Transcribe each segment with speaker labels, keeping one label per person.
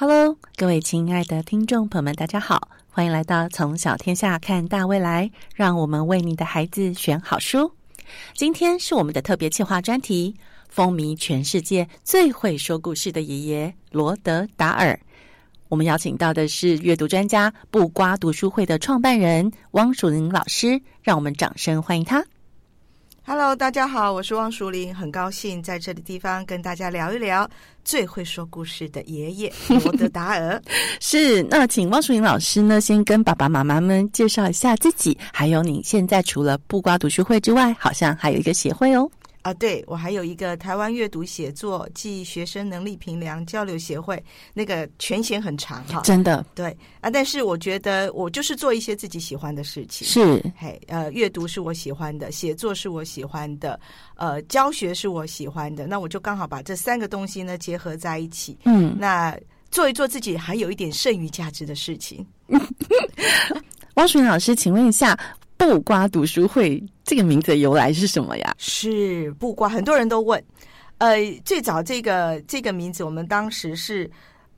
Speaker 1: Hello，各位亲爱的听众朋友们，大家好，欢迎来到从小天下看大未来，让我们为你的孩子选好书。今天是我们的特别企划专题，风靡全世界最会说故事的爷爷罗德达尔。我们邀请到的是阅读专家布瓜读书会的创办人汪淑玲老师，让我们掌声欢迎他。
Speaker 2: Hello，大家好，我是汪淑玲，很高兴在这个地方跟大家聊一聊最会说故事的爷爷罗德达尔。
Speaker 1: 是，那请汪淑玲老师呢，先跟爸爸妈妈们介绍一下自己，还有你现在除了布瓜读书会之外，好像还有一个协会哦。
Speaker 2: 啊，对我还有一个台湾阅读写作暨学生能力评量交流协会，那个权限很长哈。
Speaker 1: 真的
Speaker 2: 对啊，但是我觉得我就是做一些自己喜欢的事情。
Speaker 1: 是
Speaker 2: 嘿，呃，阅读是我喜欢的，写作是我喜欢的，呃，教学是我喜欢的，那我就刚好把这三个东西呢结合在一起，
Speaker 1: 嗯，
Speaker 2: 那做一做自己还有一点剩余价值的事情。
Speaker 1: 汪淑玲老师，请问一下，布瓜读书会这个名字的由来是什么呀？
Speaker 2: 是布瓜，很多人都问。呃，最早这个这个名字，我们当时是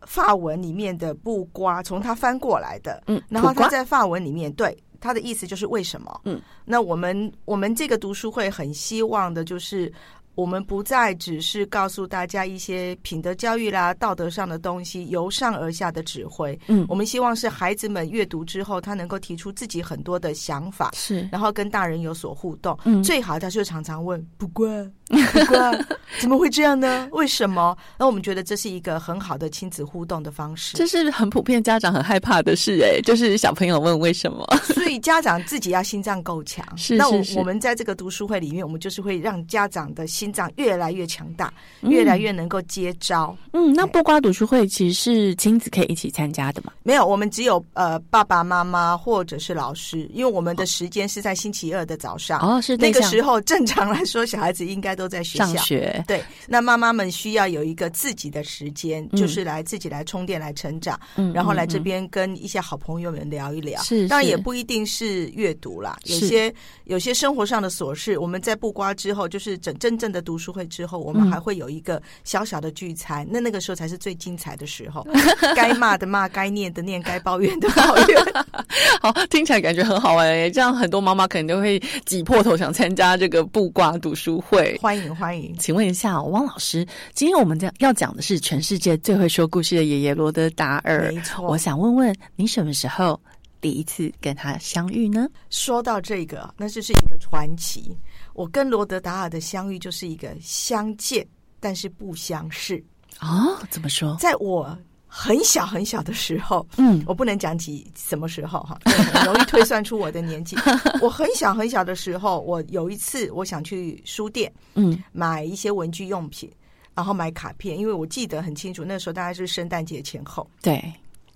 Speaker 2: 法文里面的布瓜，从它翻过来的。
Speaker 1: 嗯，
Speaker 2: 然后
Speaker 1: 苦瓜
Speaker 2: 它在法文里面，对它的意思就是为什么？
Speaker 1: 嗯，
Speaker 2: 那我们我们这个读书会很希望的就是。我们不再只是告诉大家一些品德教育啦、道德上的东西，由上而下的指挥。
Speaker 1: 嗯
Speaker 2: 我们希望是孩子们阅读之后，他能够提出自己很多的想法，
Speaker 1: 是
Speaker 2: 然后跟大人有所互动。
Speaker 1: 嗯
Speaker 2: 最好他就常常问：不过，怎么会这样呢？为什么？那我们觉得这是一个很好的亲子互动的方式。
Speaker 1: 这是很普遍家长很害怕的事哎，就是小朋友问为什么。
Speaker 2: 所以家长自己要心脏够强。
Speaker 1: 是
Speaker 2: 那我
Speaker 1: 是那
Speaker 2: 我们在这个读书会里面，我们就是会让家长的心脏越来越强大，越来越能够接招。
Speaker 1: 嗯，那不瓜读书会其实是亲子可以一起参加的嘛？
Speaker 2: 没有，我们只有呃爸爸妈妈或者是老师，因为我们的时间是在星期二的早上。
Speaker 1: 哦，是
Speaker 2: 那个时候，正常来说，小孩子应该都在学校
Speaker 1: 上学，
Speaker 2: 对，那妈妈们需要有一个自己的时间，
Speaker 1: 嗯
Speaker 2: 就是来自己来充电、来成长，
Speaker 1: 嗯
Speaker 2: 然后来这
Speaker 1: 嗯
Speaker 2: 边跟一些好朋友们聊一聊。
Speaker 1: 是是
Speaker 2: 当然也不一定是阅读啦，有些有些生活上的琐事，我们在布瓜之后，就是真真正的读书会之后，我们
Speaker 1: 嗯
Speaker 2: 还会有一个小小的聚餐，那那个时候才是最精彩的时候，该骂的骂，该念的念，该抱怨的抱怨。
Speaker 1: 好，听起来感觉很好玩诶。这样很多妈妈可能都会挤破头想参加这个布瓜读书会。
Speaker 2: 欢迎欢迎，
Speaker 1: 请问一下，汪老师，今天我们讲要讲的是全世界最会说故事的爷爷罗德达尔。
Speaker 2: 没错
Speaker 1: 我想问问你什么时候第一次跟他相遇呢？
Speaker 2: 说到这个，那就是一个传奇。我跟罗德达尔的相遇就是一个相见，但是不相识。
Speaker 1: 哦，怎么说？
Speaker 2: 在我很小很小的时候，
Speaker 1: 嗯
Speaker 2: 我不能讲起什么时候哈，容易推算出我的年纪。我很小很小的时候，我有一次我想去书店
Speaker 1: 嗯
Speaker 2: 买一些文具用品，然后买卡片，因为我记得很清楚，那时候大概是圣诞节前后。
Speaker 1: 对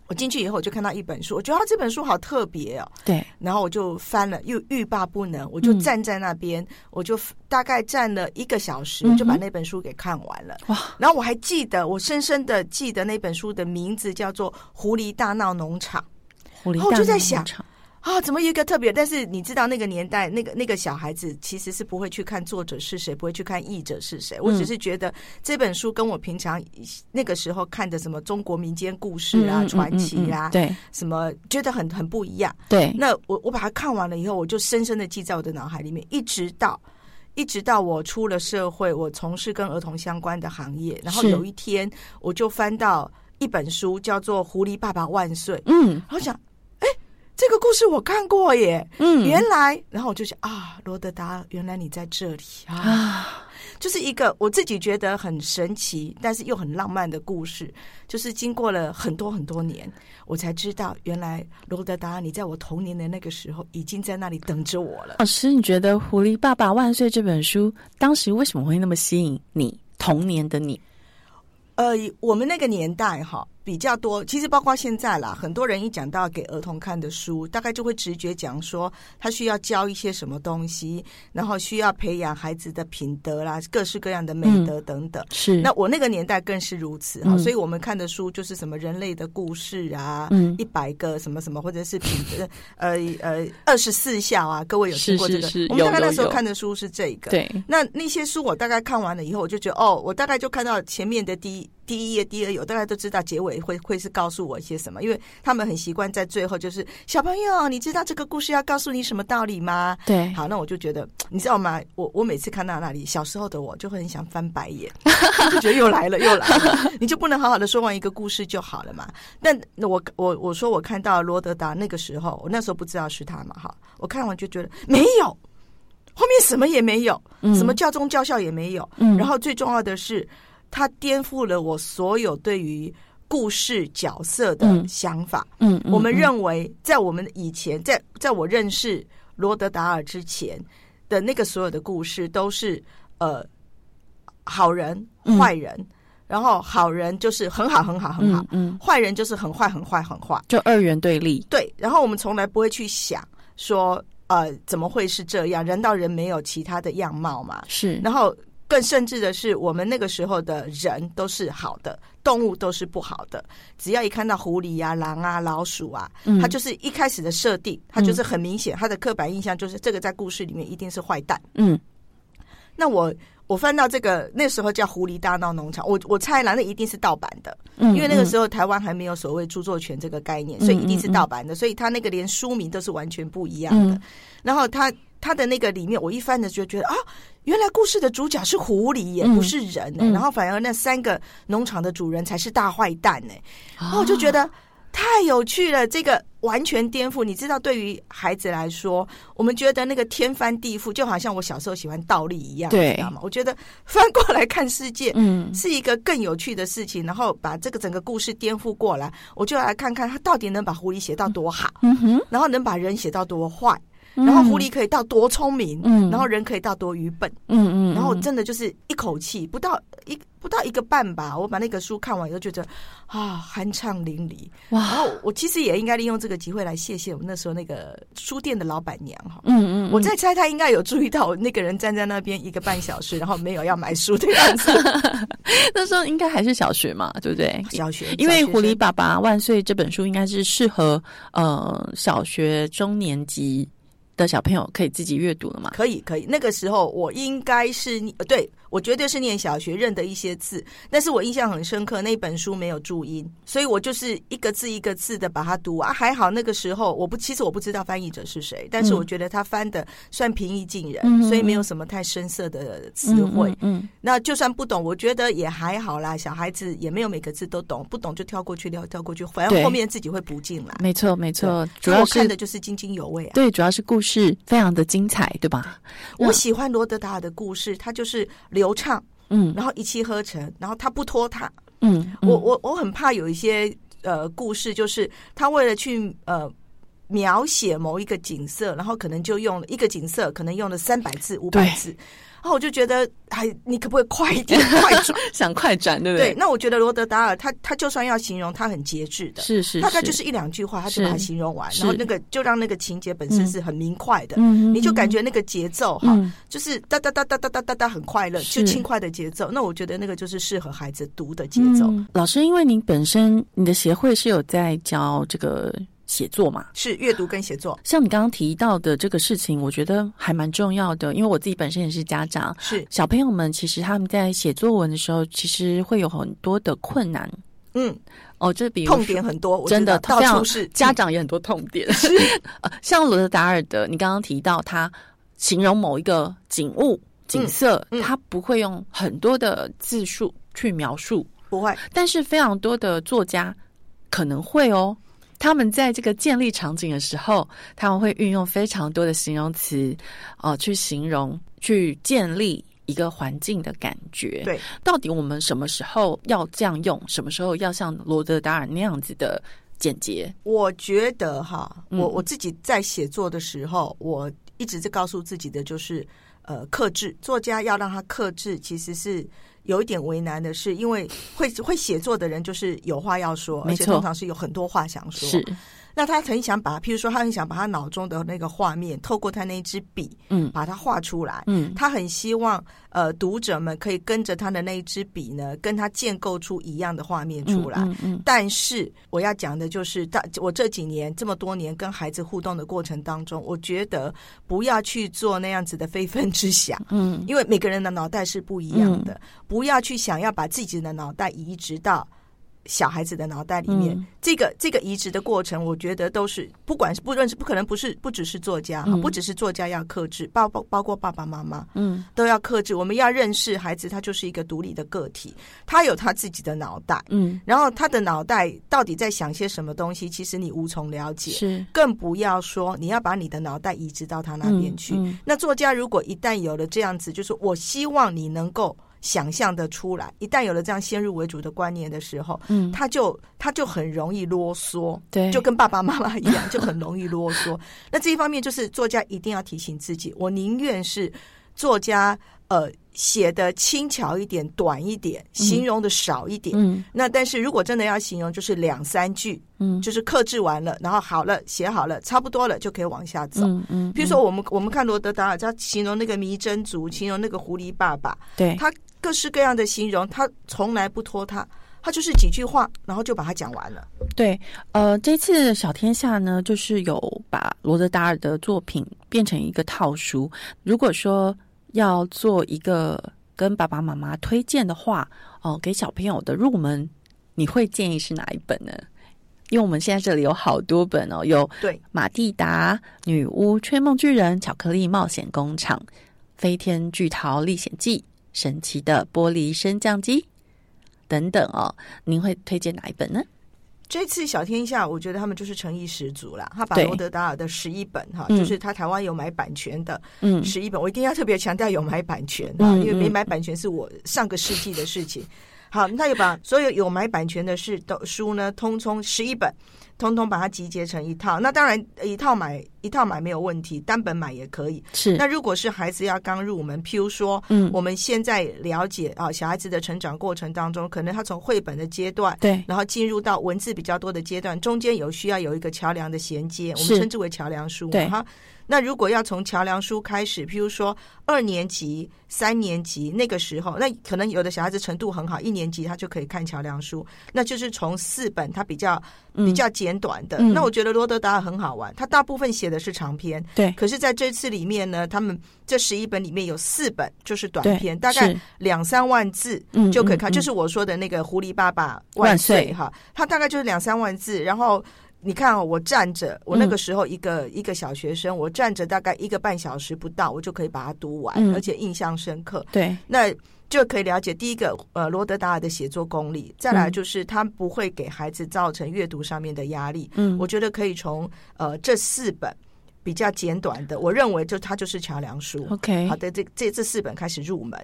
Speaker 2: 我进去以后，我就看到一本书，我觉得啊这本书好特别哦，
Speaker 1: 对，
Speaker 2: 然后我就翻了，又欲罢不能，我就
Speaker 1: 嗯。
Speaker 2: 站在那边，我就大概站了一个小时，我就把那本书给看完了。
Speaker 1: 哇，
Speaker 2: 然后我还记得，我深深的记得那本书的名字叫做《狐狸大闹农场。
Speaker 1: 狐狸
Speaker 2: 哦我就
Speaker 1: 大闹
Speaker 2: 在想
Speaker 1: 农场》
Speaker 2: 啊，怎么有一个特别？但是你知道那个年代，那个那个小孩子其实是不会去看作者是谁，不会去看译者是谁。我只是觉得这本书跟我平常那个时候看的什么中国民间故事啊、传奇
Speaker 1: 嗯嗯
Speaker 2: 啦、
Speaker 1: 对
Speaker 2: 什么，觉得很很不一样。
Speaker 1: 对，
Speaker 2: 那我我把它看完了以后，我就深深的记在我的脑海里面，一直到一直到我出了社会，我从事跟儿童相关的行业，然后有一天我就翻到一本书，叫做《狐狸爸爸万岁》，
Speaker 1: 嗯
Speaker 2: 然后想，哎，这个故事我看过耶，
Speaker 1: 嗯
Speaker 2: 原来，然后我就想啊，罗德达，原来你在这里啊。
Speaker 1: 啊，
Speaker 2: 就是一个我自己觉得很神奇，但是又很浪漫的故事。就是经过了很多很多年，我才知道，原来罗德达你在我童年的那个时候已经在那里等着我了。
Speaker 1: 老师，你觉得《狐狸爸爸万岁》这本书当时为什么会那么吸引你？童年的你，
Speaker 2: 呃，我们那个年代哈比较多，其实包括现在啦，很多人一讲到给儿童看的书，大概就会直觉讲说他需要教一些什么东西，然后需要培养孩子的品德啦，各式各样的美德等等。
Speaker 1: 是
Speaker 2: 那我那个年代更是如此哈，
Speaker 1: 嗯
Speaker 2: 所以我们看的书就是什么人类的故事啊，
Speaker 1: 嗯
Speaker 2: 一百个什么什么，或者是品德 呃呃二十四孝啊，各位有听过这个？
Speaker 1: 是是是
Speaker 2: 我们大概那时候看的书是这个。
Speaker 1: 对，
Speaker 2: 那那些书我大概看完了以后，我就觉得哦，我大概就看到前面的第一第一页、第二页，我大家都知道结尾会会是告诉我一些什么，因为他们很习惯在最后就是小朋友，你知道这个故事要告诉你什么道理吗？
Speaker 1: 对，
Speaker 2: 好，那我就觉得，你知道吗？我我每次看到那里，小时候的我就会很想翻白眼，就觉得又来了，又来了，你就不能好好的说完一个故事就好了嘛？但我我我说我看到罗德达那个时候，我那时候不知道是他嘛，哈，我看完就觉得没有，后面什么也没有，什么教宗教校也没有，
Speaker 1: 嗯
Speaker 2: 然后最重要的是，他颠覆了我所有对于故事角色的
Speaker 1: 嗯
Speaker 2: 想法。
Speaker 1: 嗯，嗯
Speaker 2: 我们
Speaker 1: 嗯
Speaker 2: 认为，在我们以前，在在我认识罗德达尔之前的那个所有的故事，都是呃好人
Speaker 1: 嗯
Speaker 2: 坏人，然后好人就是很好很好很好，
Speaker 1: 嗯嗯，
Speaker 2: 坏人就是很坏很坏很坏。
Speaker 1: 就二元对立，
Speaker 2: 对，然后我们从来不会去想说，呃，怎么会是这样？人到人没有其他的样貌嘛？
Speaker 1: 是，
Speaker 2: 然后更甚至的是，我们那个时候的人都是好的，动物都是不好的。只要一看到狐狸啊、狼啊、老鼠啊，
Speaker 1: 嗯
Speaker 2: 它就是一开始的设定，它就是很明显，它的刻板印象就是这个在故事里面一定是坏蛋。
Speaker 1: 嗯
Speaker 2: 那我我翻到这个那时候叫《狐狸大闹农场》，我我猜啦，那一定是盗版的，
Speaker 1: 嗯，
Speaker 2: 因为那个时
Speaker 1: 候，
Speaker 2: 台湾还没有所谓著作权这个概念，
Speaker 1: 嗯
Speaker 2: 所以一定是盗版的，所以他那个连书名都是完全不一样的。
Speaker 1: 嗯
Speaker 2: 然后他他的那个里面，我一翻的就觉得啊，原来故事的主角是狐狸耶，
Speaker 1: 嗯。
Speaker 2: 不是人然后反而那三个农场的主人才是大坏蛋呢。然后我
Speaker 1: 哦
Speaker 2: 就觉得太有趣了，这个完全颠覆。你知道，对于孩子来说，我们觉得那个天翻地覆，就好像我小时候喜欢倒立一样，
Speaker 1: 对。
Speaker 2: 你知道吗？我觉得翻过来看世界，
Speaker 1: 嗯。
Speaker 2: 是一个更有趣的事情，然后把这个整个故事颠覆过来，我就来看看他到底能把狐狸写到多好，
Speaker 1: 嗯哼，
Speaker 2: 然后能把人写到多坏，然后狐狸可以到多聪明，
Speaker 1: 嗯
Speaker 2: 然后人可以到多愚笨，
Speaker 1: 嗯嗯，
Speaker 2: 然后
Speaker 1: 嗯
Speaker 2: 真的就是一口气不到一不到一个半吧，我把那个书看完以后觉得啊酣畅淋漓。然
Speaker 1: 哇，
Speaker 2: 后我其实也应该利用这个机会来谢谢我们那时候那个书店的老板娘哈。
Speaker 1: 嗯嗯，
Speaker 2: 我在猜，他应该有注意到我那个人站在那边一个半小时，然后没有要买书的样子。
Speaker 1: 那时候应该还是小学嘛，对不对？
Speaker 2: 小学，
Speaker 1: 因为《狐狸爸爸万岁》这本书应该是适合呃小学中年级的小朋友可以自己阅读了吗。
Speaker 2: 可以可以，那个时候我应该是呃对我绝对是念小学认得一些字，但是我印象很深刻，那本书没有注音，所以我就是一个字一个字的把它读啊。还好那个时候我不，其实我不知道翻译者是谁，但是
Speaker 1: 嗯
Speaker 2: 我觉得他翻的算平易近人，
Speaker 1: 嗯
Speaker 2: 所以没有什么太深色的词汇。
Speaker 1: 嗯嗯
Speaker 2: 那就算不懂，我觉得也还好啦。小孩子也没有每个字都懂，不懂就跳过去，跳跳过去，反
Speaker 1: 对
Speaker 2: 正后面自己会补进来。
Speaker 1: 没错没错，主要
Speaker 2: 看的就是津津有味啊。
Speaker 1: 对，主要是故事非常的精彩，对吧？
Speaker 2: 我喜欢罗德达尔的故事，他就是流畅，
Speaker 1: 嗯。
Speaker 2: 然后一气呵成，然后他不拖沓。
Speaker 1: 嗯，嗯。
Speaker 2: 我我我很怕有一些呃故事，就是他为了去呃描写某一个景色，然后可能就用了一个景色，可能用了三百字、五百字，然后我就觉得，哎，你可不可以快一点，快转？
Speaker 1: 想快转，对不
Speaker 2: 对，？那我觉得罗德达尔他他就算要形容，他很节制的。
Speaker 1: 是是，
Speaker 2: 大概就是一两句话，他就把它形容完，然后那个就让那个情节本身是很明快的，
Speaker 1: 嗯，
Speaker 2: 你就感
Speaker 1: 觉
Speaker 2: 觉那个节奏哈，
Speaker 1: 嗯
Speaker 2: 就是哒哒哒哒哒哒哒哒很快乐，就轻快的节奏。那我觉得那个就是适合孩子读的节奏，
Speaker 1: 嗯老师，因为您本身你的协会是有在教这个写作嘛？
Speaker 2: 是阅读跟写作，
Speaker 1: 像你刚刚提到的这个事情，我觉得还蛮重要的，因为我自己本身也是家长。
Speaker 2: 是
Speaker 1: 小朋友们其实他们在写作文的时候，其实会有很多的困难
Speaker 2: 嗯，
Speaker 1: 哦。这比如
Speaker 2: 痛点很多，
Speaker 1: 真的
Speaker 2: 到处是
Speaker 1: 家长也很多痛点。呃像罗德达尔的，你刚刚提到他形容某一个景物、景色，
Speaker 2: 嗯
Speaker 1: 他不会用很多的字数去描述，
Speaker 2: 不会，
Speaker 1: 但是非常多的作家可能会哦。他们在这个建立场景的时候，他们会运用非常多的形容词，哦、去形容、去建立一个环境的感觉。
Speaker 2: 对，
Speaker 1: 到底我们什么时候要这样用，什么时候要像罗德达尔那样子的简洁？
Speaker 2: 我觉得哈，
Speaker 1: 嗯
Speaker 2: 我我自己在写作的时候，我一直在告诉自己的就是，呃，克制。作家要让他克制，其实是有一点为难的是，因为会会写作的人就是有话要说，而且通常是有很多话想说。
Speaker 1: 是，
Speaker 2: 那他很想把，譬如说，他很想把他脑中的那个画面，透过他那支笔，
Speaker 1: 嗯
Speaker 2: 把它画出来。
Speaker 1: 嗯
Speaker 2: 他很希望，呃，读者们可以跟着他的那一支笔呢，跟他建构出一样的画面出来。
Speaker 1: 嗯嗯
Speaker 2: 但是我要讲的就是，大我这几年这么多年跟孩子互动的过程当中，我觉得不要去做那样子的非分之想，
Speaker 1: 嗯
Speaker 2: 因为每个人的脑袋是不一样的，不要去想要把自己的脑袋移植到。小孩子的脑袋里面，
Speaker 1: 嗯。
Speaker 2: 这个这个移植的过程，我觉得都是不管是不认识不可能不是不只是作家哈，
Speaker 1: 嗯。
Speaker 2: 不只是作家要克制，包包包括爸爸妈妈，
Speaker 1: 嗯。
Speaker 2: 都要克制。我们要认识孩子，他就是一个独立的个体，他有他自己的脑袋，
Speaker 1: 嗯，
Speaker 2: 然后他的脑袋到底在想些什么东西，其实你无从了解，
Speaker 1: 是。
Speaker 2: 更不要说你要把你的脑袋移植到他那边去。那作家如果一旦有了这样子，就是我希望你能够想象的出来，一旦有了这样先入为主的观念的时候，
Speaker 1: 嗯，
Speaker 2: 他就他就很容易啰嗦，
Speaker 1: 对，
Speaker 2: 就跟爸爸妈妈一样，就很容易啰嗦。那这一方面就是作家一定要提醒自己，我宁愿是作家呃写的轻巧一点、短一点，形容的少一点。
Speaker 1: 嗯。
Speaker 2: 那但是如果真的要形容，就是两三句，
Speaker 1: 嗯。
Speaker 2: 就是克制完了，然后好了，写好了，差不多了，就可以往下走。
Speaker 1: 嗯嗯，
Speaker 2: 比如说，我们我们看罗德达尔，他形容那个迷真族，形容那个狐狸爸爸，
Speaker 1: 对，
Speaker 2: 他各式各样的形容，他从来不拖沓，他就是几句话，然后就把它讲完了。
Speaker 1: 对，呃，这次小天下呢，就是有把罗德达尔的作品变成一个套书。如果说要做一个跟爸爸妈妈推荐的话，哦、给小朋友的入门，你会建议是哪一本呢？因为我们现在这里有好多本哦，有《
Speaker 2: 对，
Speaker 1: 马蒂达女巫吹梦巨人巧克力冒险工厂》《飞天巨桃历险记》《神奇的玻璃升降机》等等哦，您会推荐哪一本呢？
Speaker 2: 这次小天下，我觉得他们就是诚意十足啦。他把
Speaker 1: 对
Speaker 2: 罗德达尔的十一本哈，
Speaker 1: 嗯
Speaker 2: 就是他台湾有买版权的
Speaker 1: 嗯
Speaker 2: 十一本，我一定要特别强调有买版权啊，
Speaker 1: 嗯
Speaker 2: 因为没
Speaker 1: 嗯
Speaker 2: 买版权是我上个世纪的事情。好，那有把所有有买版权的事都书呢，通通十一本，通通把它集结成一套。那当然一套买一套买没有问题，单本买也可以。
Speaker 1: 是。
Speaker 2: 那如果是孩子要刚入门，譬如说，
Speaker 1: 嗯。
Speaker 2: 我们现在了解啊，小孩子的成长过程当中，可能他从绘本的阶段，
Speaker 1: 对。
Speaker 2: 然后进入到文字比较多的阶段，中间有需要有一个桥梁的衔接，我们称之为桥梁书嘛
Speaker 1: 对。
Speaker 2: 哈。那如果要从桥梁书开始，譬如说二年级、三年级那个时候，那可能有的小孩子程度很好，一年级他就可以看桥梁书，那就是从四本他比较比较简短的。
Speaker 1: 嗯。
Speaker 2: 那我觉得罗德达尔很好玩，他大部分写的是长篇，
Speaker 1: 对
Speaker 2: 可是在这次里面呢，他们这十一本里面有四本就是短篇，大概两三万字
Speaker 1: 嗯
Speaker 2: 就可以看，
Speaker 1: 嗯嗯
Speaker 2: 就是我说的那个《狐狸爸爸
Speaker 1: 万岁
Speaker 2: 岁》哈，它大概就是两三万字，然后。你看哦，我站着，我那个时候一个、一个小学生，我站着大概一个半小时不到，我就可以把它读完，
Speaker 1: 嗯
Speaker 2: 而且印象深刻。
Speaker 1: 对
Speaker 2: 那就可以了解第一个，呃，罗德达尔的写作功力，再来就是他不会给孩子造成阅读上面的压力。
Speaker 1: 嗯
Speaker 2: 我觉得可以从呃这四本比较简短的，我认为就它就是桥梁书。
Speaker 1: OK
Speaker 2: 好的，这这这四本开始入门，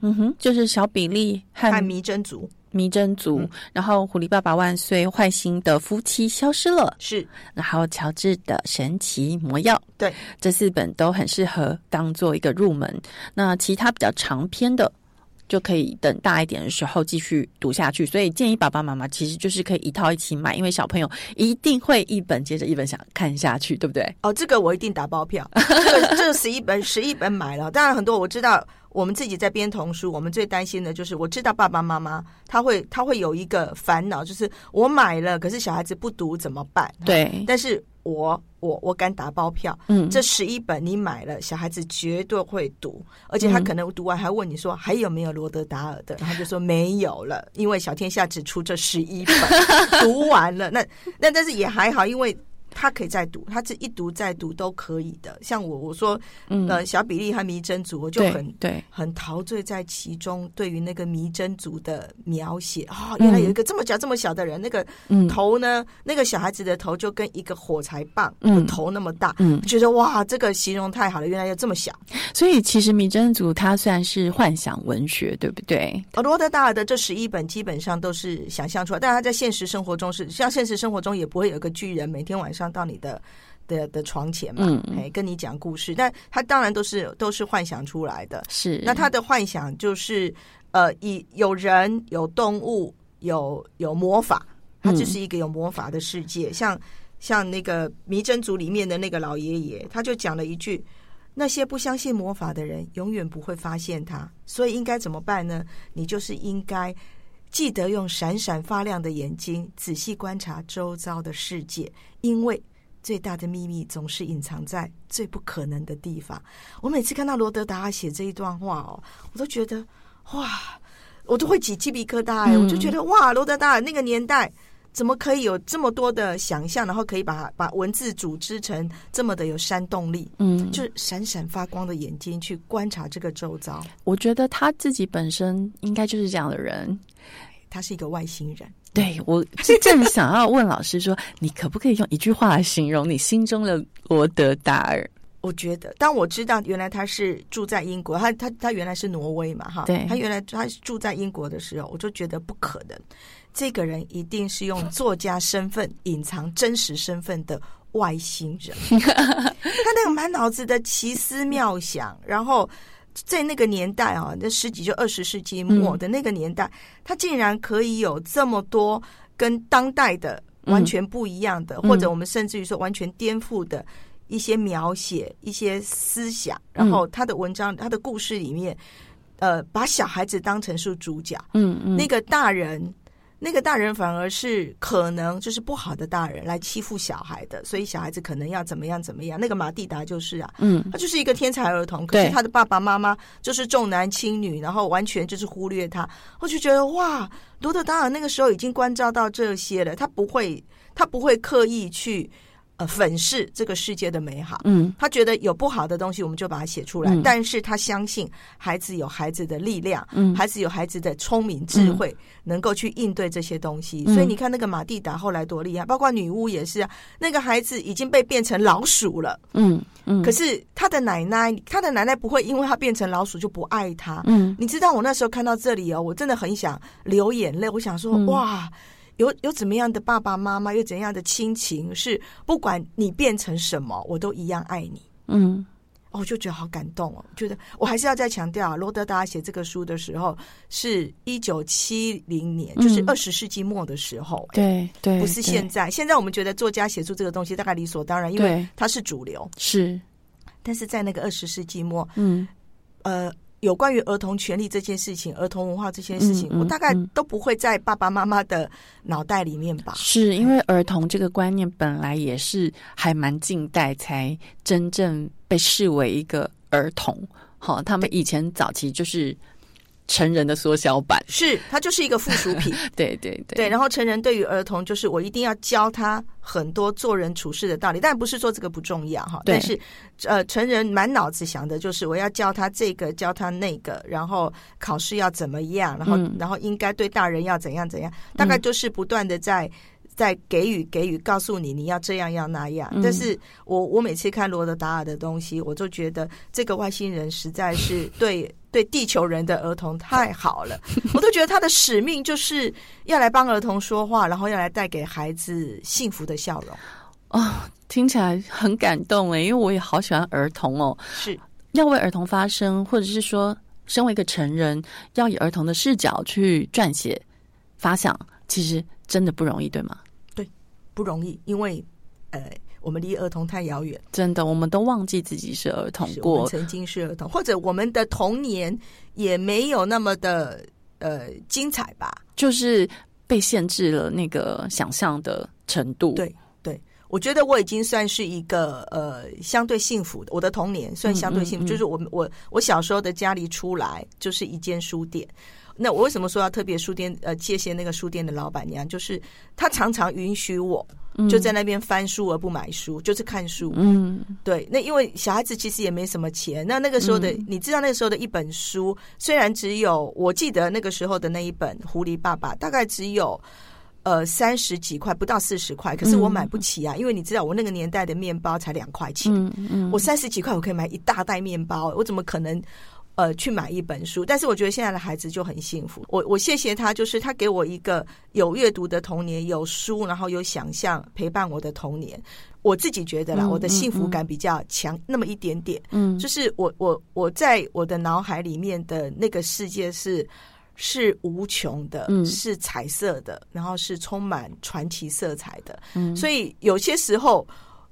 Speaker 1: 嗯哼，就是小比利和
Speaker 2: 看迷真族。
Speaker 1: 迷真族，
Speaker 2: 嗯。
Speaker 1: 然后狐狸爸爸万岁，坏心的夫妻消失了，
Speaker 2: 是。
Speaker 1: 然后乔治的神奇魔药，
Speaker 2: 对，
Speaker 1: 这四本都很适合当做一个入门。那其他比较长篇的。就可以等大一点的时候继续读下去，所以建议爸爸妈妈其实就是可以一套一起买，因为小朋友一定会一本接着一本想看下去，对不对？
Speaker 2: 哦，这个我一定打包票。这个这十一本十一本买了，当然很多我知道。我们自己在编童书，我们最担心的就是，我知道爸爸妈妈他会他会有一个烦恼，就是我买了，可是小孩子不读怎么办？
Speaker 1: 对，
Speaker 2: 但是我我我敢打包票，
Speaker 1: 嗯，
Speaker 2: 这十一本你买了，小孩子绝对会读，而且他
Speaker 1: 嗯
Speaker 2: 可能读完还问你说还有没有罗德达尔的，然后就说没有了，因为小天下只出这十一本，读完了。那那但是也还好，因为。他可以再读，他这一读再读都可以的。像我我说，
Speaker 1: 嗯。
Speaker 2: 呃，小比利和迷真族，我就很
Speaker 1: 对，
Speaker 2: 很陶醉在其中，对于那个迷真族的描写。啊、原来有一个这么小这么小的人，那个
Speaker 1: 嗯。
Speaker 2: 头呢，那个小孩子的头就跟一个火柴棒
Speaker 1: 嗯。
Speaker 2: 的头那么大，
Speaker 1: 嗯，
Speaker 2: 觉得哇，这个形容太好了，原来要这么小。
Speaker 1: 所以其实迷真族它算是幻想文学，对不对？
Speaker 2: 而罗德达尔的这十一本基本上都是想象出来，但他在现实生活中是，像现实生活中也不会有个巨人每天晚上到你的的的床前嘛，
Speaker 1: 嗯
Speaker 2: 哎，跟你讲故事，但他当然都是都是幻想出来的。
Speaker 1: 是，
Speaker 2: 那他的幻想就是呃，以有人、有动物、有有魔法，它
Speaker 1: 嗯
Speaker 2: 就是一个有魔法的世界。像像那个迷真族里面的那个老爷爷，他就讲了一句：“那些不相信魔法的人，永远不会发现它。所以应该怎么办呢？你就是应该记得用闪闪发亮的眼睛，仔细观察周遭的世界，因为最大的秘密总是隐藏在最不可能的地方。”我每次看到罗德达尔写这一段话哦，我都觉得哇，我都会起鸡皮疙瘩哎！我就觉得哇，罗德达那个年代。怎么可以有这么多的想象，然后可以把把文字组织成这么的有煽动力？嗯，就是闪闪发光的眼睛去观察这个周遭。
Speaker 1: 我觉得他自己本身应该就是这样的人，
Speaker 2: 他是一个外星人。
Speaker 1: 对我正想要问老师说，你可不可以用一句话来形容你心中的罗德达尔？
Speaker 2: 我觉得，当我知道原来他是住在英国，他他他原来是挪威嘛，哈，
Speaker 1: 对，
Speaker 2: 他原来他住在英国的时候，我就觉得不可能。这个人一定是用作家身份隐藏真实身份的外星人。他那个满脑子的奇思妙想，然后在那个年代啊，那十几就二十世纪末的那个年代，他竟然可以有这么多跟当代的完全不一样的，或者我们甚至于说完全颠覆的一些描写、一些思想。然后他的文章、他的故事里面，呃，把小孩子当成是主角。嗯嗯，那个大人。那个大人反而是可能就是不好的大人来欺负小孩的，所以小孩子可能要怎么样怎么样。那个马蒂达就是啊，嗯，他就是一个天才儿童，可是他的爸爸妈妈就是重男轻女，然后完全就是忽略他。我就觉得哇，罗德达尔那个时候已经关照到这些了，他不会，他不会刻意去。呃，粉饰这个世界的美好。嗯，他觉得有不好的东西，我们就把它写出来。但是他相信孩子有孩子的力量，嗯，孩子有孩子的聪明智慧，能够去应对这些东西。所以你看那个马蒂达后来多厉害，包括女巫也是啊。那个孩子已经被变成老鼠了，嗯嗯。可是他的奶奶，他的奶奶不会因为他变成老鼠就不爱他。嗯，你知道我那时候看到这里哦，我真的很想流眼泪。我想说，哇。有有怎么样的爸爸妈妈，有怎样的亲情，是不管你变成什么，我都一样爱你。嗯，我就觉得好感动哦。觉得我还是要再强调，罗德达写这个书的时候是一九七零年，就是二十世纪末的时候。
Speaker 1: 对对，
Speaker 2: 不是现在。现在我们觉得作家写出这个东西大概理所当然，因为它是主流。
Speaker 1: 是，
Speaker 2: 但是在那个二十世纪末，嗯，呃。有关于儿童权利这件事情，儿童文化这件事情，我大概都不会在爸爸妈妈的脑袋里面吧。
Speaker 1: 是因为儿童这个观念本来也是还蛮近代才真正被视为一个儿童。好，他们以前早期就是。成人的缩小版
Speaker 2: 是它就是一个附属品，
Speaker 1: 对对对
Speaker 2: 对。然后成人对于儿童就是我一定要教他很多做人处事的道理，但不是说这个不重要哈。但是呃，成人满脑子想的就是我要教他这个，教他那个，然后考试要怎么样，然后然后应该对大人要怎样怎样，大概就是不断的在。在给予给予，告诉你你要这样要那样。但是我我每次看罗德达尔的东西，我就觉得这个外星人实在是 对对地球人的儿童太好了。我都觉得他的使命就是要来帮儿童说话，然后要来带给孩子幸福的笑容。
Speaker 1: 哦，听起来很感动哎，因为我也好喜欢儿童哦。
Speaker 2: 是
Speaker 1: 要为儿童发声，或者是说，身为一个成人，要以儿童的视角去撰写发想，其实真的不容易，对吗？
Speaker 2: 不容易，因为呃，我们离儿童太遥远。
Speaker 1: 真的，我们都忘记自己是儿童过，
Speaker 2: 曾经是儿童，或者我们的童年也没有那么的呃精彩吧？
Speaker 1: 就是被限制了那个想象的程度。
Speaker 2: 对对，我觉得我已经算是一个呃相对幸福的，我的童年算相对幸福。就是我我我小时候的家里出来就是一间书店。那我为什么说要特别书店？呃，谢谢那个书店的老板娘，就是她常常允许我就在那边翻书而不买书，就是看书。嗯，对。那因为小孩子其实也没什么钱，那那个时候的你知道，那个时候的一本书虽然只有，我记得那个时候的那一本《狐狸爸爸》大概只有呃三十几块，不到四十块，可是我买不起啊，因为你知道我那个年代的面包才两块钱，我三十几块我可以买一大袋面包，我怎么可能？呃，去买一本书，但是我觉得现在的孩子就很幸福。我我谢谢他，就是他给我一个有阅读的童年，有书，然后有想象陪伴我的童年。我自己觉得啦，我的幸福感比较强那么一点点。嗯，就是我我我在我的脑海里面的那个世界是是无穷的，
Speaker 1: 嗯
Speaker 2: 是彩色的，然后是充满传奇色彩的。
Speaker 1: 嗯
Speaker 2: 所以有些时候，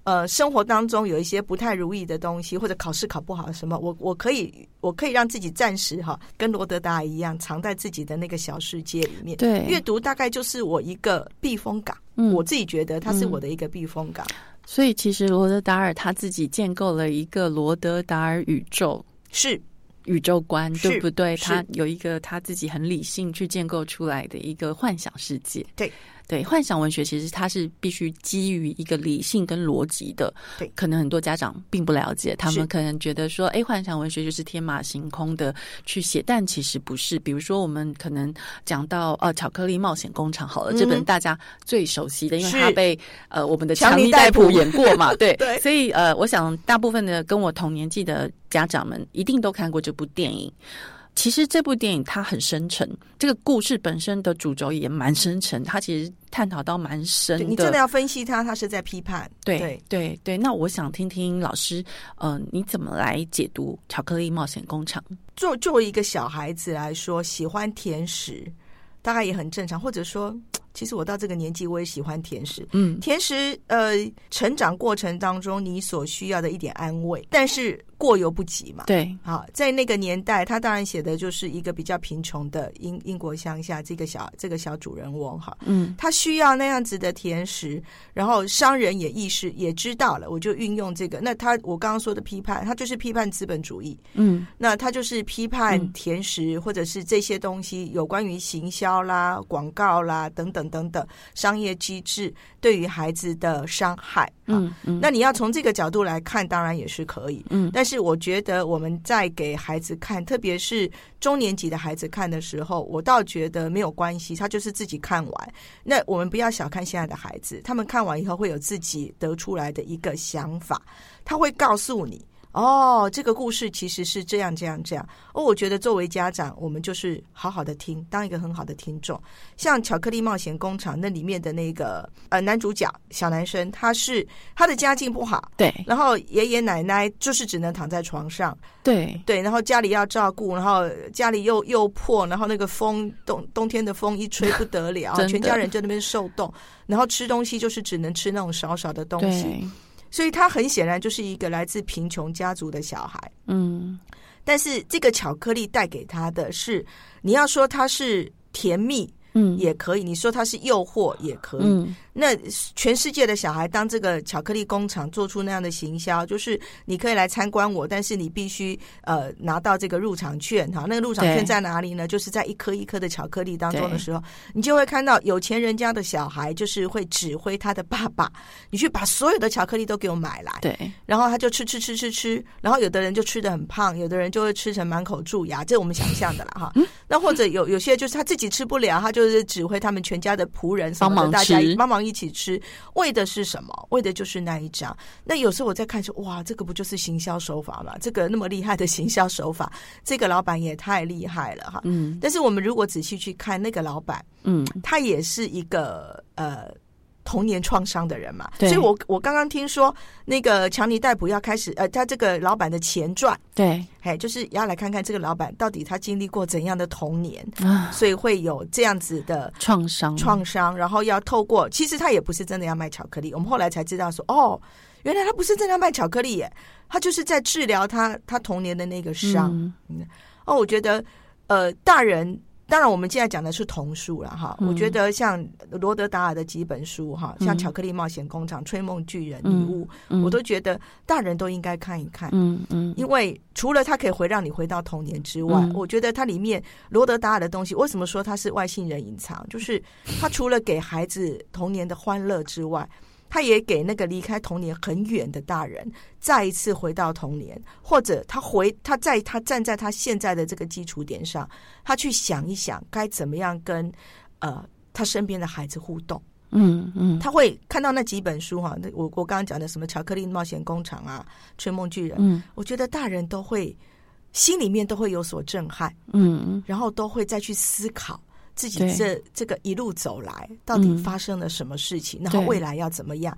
Speaker 2: 呃，生活当中有一些不太如意的东西，或者考试考不好什么，我我可以我可以让自己暂时哈，跟罗德达尔一样，藏在自己的那个小世界里面。
Speaker 1: 对
Speaker 2: 阅读大概就是我一个避风港。
Speaker 1: 嗯
Speaker 2: 我自己觉得它是我的一个避风港。
Speaker 1: 所以其实罗德达尔他自己建构了一个罗德达尔宇宙。
Speaker 2: 是
Speaker 1: 宇宙观对不对？他有一个他自己很理性去建构出来的一个幻想世界。
Speaker 2: 对
Speaker 1: 对，幻想文学其实它是必须基于一个理性跟逻辑的。
Speaker 2: 对
Speaker 1: 可能很多家长并不了解，他们可能觉得说，哎，幻想文学就是天马行空的去写，但其实不是。比如说，我们可能讲到呃，《巧克力冒险工厂》好了，这
Speaker 2: 嗯
Speaker 1: 本大家最熟悉的，因为
Speaker 2: 是
Speaker 1: 它被呃我们的
Speaker 2: 强
Speaker 1: 强尼
Speaker 2: 戴普
Speaker 1: 演过嘛，对
Speaker 2: 对
Speaker 1: 所以呃，我想大部分的跟我同年纪的家长们一定都看过这部电影。其实这部电影它很深沉，这个故事本身的主轴也蛮深沉，它其实探讨到蛮深的。
Speaker 2: 你真的要分析它，它是在批判。
Speaker 1: 对
Speaker 2: 对
Speaker 1: 对对，那我想听听老师，呃，你怎么来解读《巧克力冒险工厂》？
Speaker 2: 作作为一个小孩子来说，喜欢甜食，大概也很正常。或者说，其实我到这个年纪，我也喜欢甜食。
Speaker 1: 嗯
Speaker 2: 甜食，呃，成长过程当中你所需要的一点安慰，但是过犹不及嘛。
Speaker 1: 对，
Speaker 2: 好，在那个年代，他当然写的就是一个比较贫穷的英英国乡下这个小这个小主人翁哈，
Speaker 1: 嗯
Speaker 2: 他需要那样子的甜食，然后商人也意识也知道了，我就运用这个。那他我刚刚说的批判，他就是批判资本主义，
Speaker 1: 嗯
Speaker 2: 那他就是批判
Speaker 1: 嗯
Speaker 2: 甜食、或者是这些东西有关于行销啦、广告啦等等等等商业机制对于孩子的伤害。
Speaker 1: 嗯，
Speaker 2: 那你要从这个角度来看，当然也是可以。
Speaker 1: 嗯
Speaker 2: 但是是我觉得我们在给孩子看，特别是中年级的孩子看的时候，我倒觉得没有关系，他就是自己看完。那我们不要小看现在的孩子，他们看完以后会有自己得出来的一个想法，他会告诉你。哦，这个故事其实是这样这样这样。哦，我觉得作为家长，我们就是好好的听，当一个很好的听众。像《巧克力冒险工厂》那里面的那个呃男主角小男生，他是他的家境不好，
Speaker 1: 对
Speaker 2: 然后爷爷奶奶就是只能躺在床上，
Speaker 1: 对
Speaker 2: 对，然后家里要照顾，然后家里又又破，然后那个风冬冬天的风一吹不得了，全家人在那边受冻，然后吃东西就是只能吃那种少少的东西，
Speaker 1: 对，
Speaker 2: 所以他很显然就是一个来自贫穷家族的小孩。
Speaker 1: 嗯
Speaker 2: 但是这个巧克力带给他的是，你要说它是甜蜜
Speaker 1: 嗯。
Speaker 2: 也可以，你说它是诱惑也可以，
Speaker 1: 嗯。
Speaker 2: 那全世界的小孩，当这个巧克力工厂做出那样的行销，就是你可以来参观我，但是你必须呃拿到这个入场券。哈。那个入场券在哪里呢？就是在一颗一颗的巧克力当中的时候，你就会看到有钱人家的小孩，就是会指挥他的爸爸，你去把所有的巧克力都给我买来，
Speaker 1: 对。
Speaker 2: 然后他就吃吃吃吃吃，然后有的人就吃的很胖，有的人就会吃成满口蛀牙，这我们想象的了哈。
Speaker 1: 嗯。
Speaker 2: 那或者有有些就是他自己吃不了，他就是指挥他们全家的仆人的，
Speaker 1: 帮忙
Speaker 2: 大家帮忙一起吃，为的是什么？为的就是那一张。那有时候我在看说，哇，这个不就是行销手法吗？这个那么厉害的行销手法，这个老板也太厉害了哈。
Speaker 1: 嗯
Speaker 2: 但是我们如果仔细去看那个老板，
Speaker 1: 嗯
Speaker 2: 他也是一个呃童年创伤的人嘛，
Speaker 1: 对。
Speaker 2: 所以我我刚刚听说那个强尼戴普要开始呃，他这个老板的前传，
Speaker 1: 对。
Speaker 2: 哎，就是要来看看这个老板到底他经历过怎样的童年，
Speaker 1: 啊。
Speaker 2: 所以会有这样子的
Speaker 1: 创伤。
Speaker 2: 创伤，然后要透过，其实他也不是真的要卖巧克力，我们后来才知道说，哦，原来他不是真的要卖巧克力耶，他就是在治疗他他童年的那个伤。
Speaker 1: 嗯。
Speaker 2: 哦，我觉得呃，大人。当然，我们现在讲的是童书了哈。
Speaker 1: 嗯
Speaker 2: 我觉得像罗德达尔的几本书哈，像
Speaker 1: 嗯《
Speaker 2: 巧克力冒险工厂》《吹梦巨人》《
Speaker 1: 嗯
Speaker 2: 礼物》，
Speaker 1: 嗯
Speaker 2: 我都觉得大人都应该看一看。
Speaker 1: 嗯嗯
Speaker 2: 因为除了它可以回让你回到童年之外，
Speaker 1: 嗯
Speaker 2: 我觉得它里面罗德达尔的东西，为什么说它是外星人隐藏？就是它除了给孩子童年的欢乐之外，他也给那个离开童年很远的大人再一次回到童年，或者他回他在他站在他现在的这个基础点上，他去想一想该怎么样跟呃他身边的孩子互动。
Speaker 1: 嗯嗯。
Speaker 2: 他会看到那几本书哈，那我我刚刚讲的什么《巧克力冒险工厂》啊，《吹梦巨人》，
Speaker 1: 嗯。
Speaker 2: 我觉得大人都会心里面都会有所震撼，
Speaker 1: 嗯。
Speaker 2: 然后都会再去思考自己这这个一路走来到底
Speaker 1: 嗯。
Speaker 2: 发生了什么事情，然后未来要怎么样。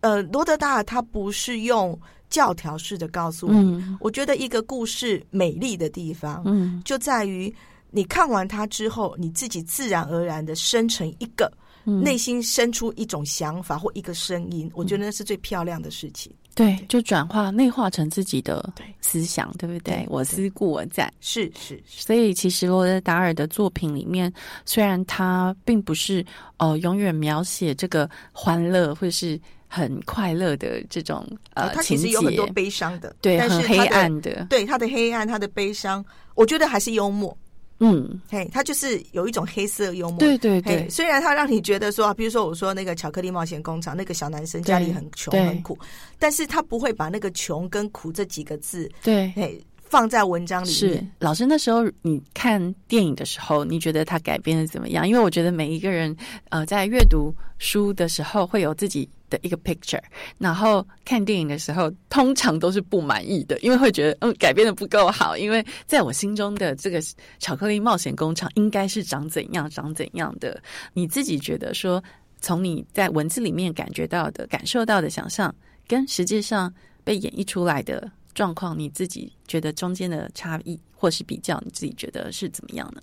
Speaker 2: 呃，罗德达尔他不是用教条式的告诉你，
Speaker 1: 嗯。
Speaker 2: 我觉得一个故事美丽的地方，
Speaker 1: 嗯。
Speaker 2: 就在于你看完它之后，你自己自然而然的生成一个内心生出一种想法或一个声音，我觉得那是最漂亮的事情。
Speaker 1: 对，就转化内化成自己的思想，对不对？我思故我在。
Speaker 2: 是是是，
Speaker 1: 所以，其实罗德达尔的作品里面，虽然他并不是呃永远描写这个欢乐或是很快乐的这种呃
Speaker 2: 它其
Speaker 1: 情节，
Speaker 2: 实有很多悲伤的，
Speaker 1: 对很黑暗的，
Speaker 2: 对他的黑暗，他的悲伤，我觉得还是幽默。
Speaker 1: 嗯，
Speaker 2: 嘿，他就是有一种黑色幽默。
Speaker 1: 对对
Speaker 2: 嘿
Speaker 1: 对，
Speaker 2: 虽然他让你觉得说，比如说我说那个巧克力冒险工厂那个小男生家里很穷很苦，但是他不会把那个穷跟苦这几个字，
Speaker 1: 对。
Speaker 2: 嘿，放在文章里
Speaker 1: 是
Speaker 2: 面。
Speaker 1: 老师，那时候你看电影的时候，你觉得他改编的怎么样？因为我觉得每一个人呃在阅读书的时候会有自己的一个 picture，然后看电影的时候通常都是不满意的，因为会觉得嗯改编的不够好。因为在我心中的这个巧克力冒险工厂应该是长怎样长怎样的，你自己觉得说从你在文字里面感觉到的、感受到的想象，跟实际上被演绎出来的状况，你自己觉得中间的差异或是比较，你自己觉得是怎么样呢？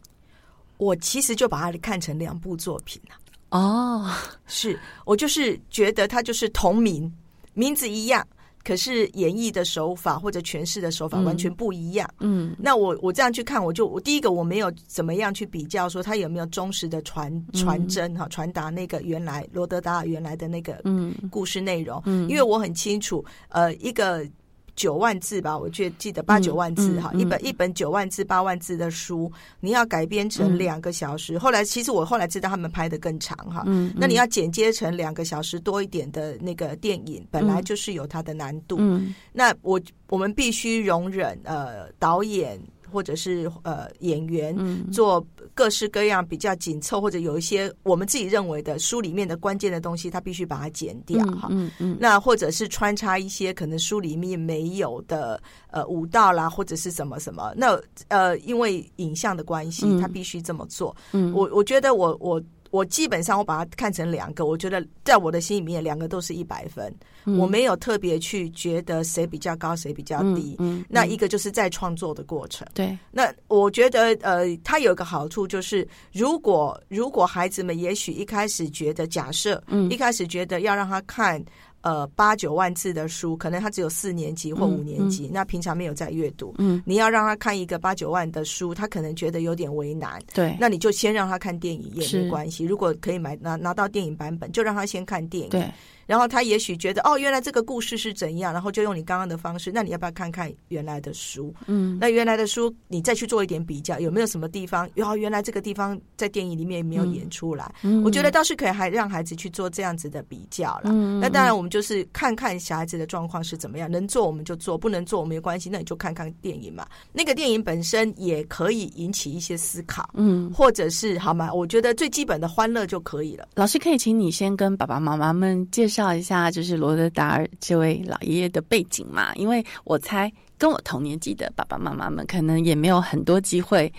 Speaker 2: 我其实就把它看成两部作品了，
Speaker 1: 哦，
Speaker 2: 是我就是觉得他就是同名，名字一样，可是演绎的手法或者诠释的手法
Speaker 1: 嗯。
Speaker 2: 完全不一样。
Speaker 1: 嗯。
Speaker 2: 那我我这样去看，我就我第一个我没有怎么样去比较说他有没有忠实的传传真哈，传达那个原来罗德达尔原来的那个
Speaker 1: 嗯。
Speaker 2: 故事内容，
Speaker 1: 嗯。
Speaker 2: 因为我很清楚，呃，一个九万字吧，我记得记得八九万字哈，
Speaker 1: 嗯嗯。
Speaker 2: 一本一本九万字、八万字的书，你要改编成
Speaker 1: 嗯。
Speaker 2: 两个小时。后来其实我后来知道他们拍的更长哈，
Speaker 1: 嗯，
Speaker 2: 那你要剪接成两个小时多一点的那个电影，本来就是有它的难度。
Speaker 1: 嗯。
Speaker 2: 那我我们必须容忍呃导演或者是呃演员
Speaker 1: 嗯
Speaker 2: 做各式各样比较紧凑或者有一些我们自己认为的书里面的关键的东西，他必须把它剪掉哈。
Speaker 1: 嗯嗯
Speaker 2: 那或者是穿插一些可能书里面没有的呃舞蹈啦，或者是什么什么。那呃，因为影像的关系，
Speaker 1: 嗯
Speaker 2: 他必须这么做。
Speaker 1: 嗯，
Speaker 2: 我我觉得我我我基本上我把它看成两个，我觉得在我的心里面两个都是一百分，
Speaker 1: 嗯
Speaker 2: 我没有特别去觉得谁比较高谁比较低。
Speaker 1: 嗯，
Speaker 2: 那一个就是在创作的过程。
Speaker 1: 对，
Speaker 2: 那我觉得，呃，它有一个好处就是，如果如果孩子们也许一开始觉得，假设，
Speaker 1: 嗯
Speaker 2: 一开始觉得要让他看，呃，八九万字的书，可能他只有四年级或
Speaker 1: 嗯
Speaker 2: 五年级，那平常没有在阅读，
Speaker 1: 嗯
Speaker 2: 你要让他看一个八九万的书，他可能觉得有点为难。
Speaker 1: 对，
Speaker 2: 那你就先让他看电影也没关系，如果可以买拿拿到电影版本，就让他先看电影。
Speaker 1: 对，
Speaker 2: 然后他也许觉得哦，原来这个故事是怎样，然后就用你刚刚的方式，那你要不要看看原来的书？
Speaker 1: 嗯
Speaker 2: 那原来的书你再去做一点比较，有没有什么地方？哦，原来这个地方在电影里面没有演出来，
Speaker 1: 嗯
Speaker 2: 我觉得倒是可以还让孩子去做这样子的比较了。
Speaker 1: 嗯
Speaker 2: 那当然，我们就是看看小孩子的状况是怎么样，能做我们就做，不能做我们没关系，那你就看看电影嘛。那个电影本身也可以引起一些思考，
Speaker 1: 嗯，
Speaker 2: 或者是好吗？我觉得最基本的欢乐就可以了。
Speaker 1: 老师可以请你先跟爸爸妈妈们介绍一下，就是罗德达尔这位老爷爷的背景嘛？因为我猜跟我同年纪的爸爸妈妈们可能也没有很多机会。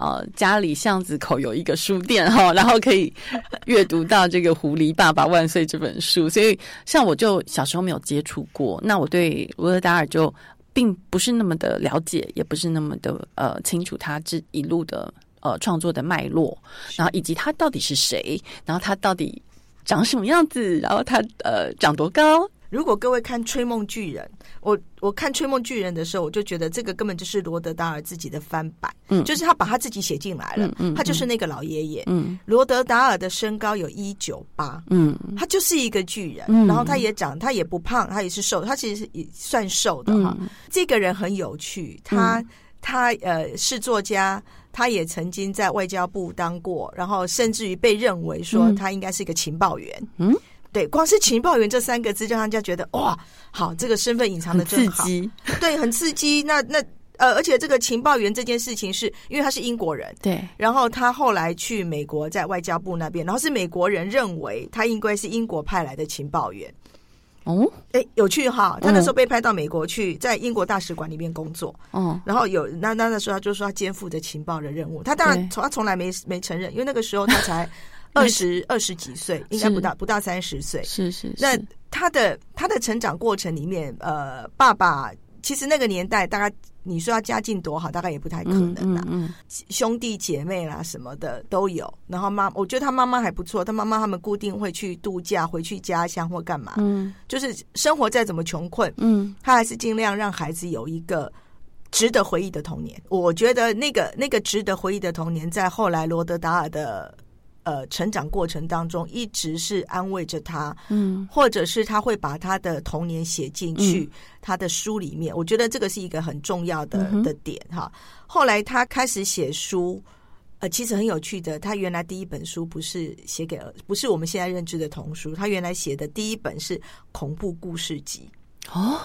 Speaker 1: 呃，家里巷子口有一个书店哈，然后可以阅读到这个《狐狸爸爸万岁》这本书，所以像我就小时候没有接触过，那我对罗德达尔就并不是那么的了解，也不是那么的呃清楚他这一路的呃创作的脉络，然后以及他到底是谁，然后他到底长什么样子，然后他呃长多高，
Speaker 2: 如果各位看《吹梦巨人》，我我看《吹梦巨人》的时候，我就觉得这个根本就是罗德达尔自己的翻版，
Speaker 1: 嗯。
Speaker 2: 就是他把他自己写进来了，
Speaker 1: 嗯嗯
Speaker 2: 他就是那个老爷爷。
Speaker 1: 嗯。
Speaker 2: 罗德达尔的身高有一九八，
Speaker 1: 嗯。
Speaker 2: 他就是一个巨人，
Speaker 1: 嗯。
Speaker 2: 然后他也长，他也不胖，他也是瘦，他其实也算瘦的哈。
Speaker 1: 嗯。
Speaker 2: 这个人很有趣，他、他呃是作家，他也曾经在外交部当过，然后甚至于被认为说
Speaker 1: 嗯
Speaker 2: 他应该是一个情报员。
Speaker 1: 嗯，
Speaker 2: 对，光是情报员这三个字，就让人家觉得哇，好，这个身份隐藏的真好，
Speaker 1: 激，
Speaker 2: 对，很刺激。那那呃，而且这个情报员这件事情是，因为他是英国人，
Speaker 1: 对，
Speaker 2: 然后他后来去美国，在外交部那边，然后是美国人认为他应该是英国派来的情报员。
Speaker 1: 哦
Speaker 2: 哎，有趣哈！他那时候被派到美国去，在英国大使馆里面工作，
Speaker 1: 哦，
Speaker 2: 然后有那那那时候他就说他肩负着情报的任务。他当然从他从来没没承认，因为那个时候他才 二十二十几岁，应该不到不到三十岁。
Speaker 1: 是是
Speaker 2: 那，他的他的成长过程里面，呃，爸爸其实那个年代大概你说要家境多好，大概也不太可
Speaker 1: 嗯
Speaker 2: 能啦。
Speaker 1: 嗯
Speaker 2: 兄弟姐妹啦什么的都有。然后妈，我觉得他妈妈还不错，他妈妈他们固定会去度假，回去家乡或干嘛，
Speaker 1: 嗯
Speaker 2: 就是生活再怎么穷困，
Speaker 1: 嗯
Speaker 2: 他还是尽量让孩子有一个值得回忆的童年。我觉得那个那个值得回忆的童年，在后来罗德达尔的呃成长过程当中，一直是安慰着他，
Speaker 1: 嗯
Speaker 2: 或者是他会把他的童年写进去他的书里面。我觉得这个是一个很重要的
Speaker 1: 嗯
Speaker 2: 的点哈。后来他开始写书。呃，其实很有趣的，他原来第一本书不是写给儿，不是我们现在认知的童书，他原来写的第一本是恐怖故事集。
Speaker 1: 哦，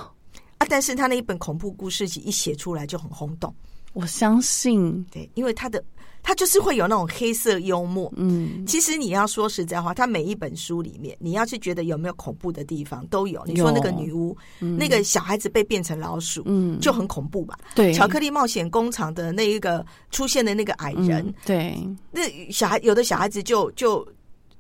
Speaker 2: 啊，但是他那一本恐怖故事集一写出来就很轰动，
Speaker 1: 我相信，
Speaker 2: 对，因为他的他就是会有那种黑色幽默。
Speaker 1: 嗯。
Speaker 2: 其实你要说实在话，他每一本书里面，你要是觉得有没有恐怖的地方都有。你说那个女巫，
Speaker 1: 嗯。
Speaker 2: 那个小孩子被变成老鼠，
Speaker 1: 嗯。
Speaker 2: 就很恐怖吧？
Speaker 1: 对。
Speaker 2: 巧克力冒险工厂的那一个出现的那个矮人，
Speaker 1: 嗯对。
Speaker 2: 那小孩有的小孩子就就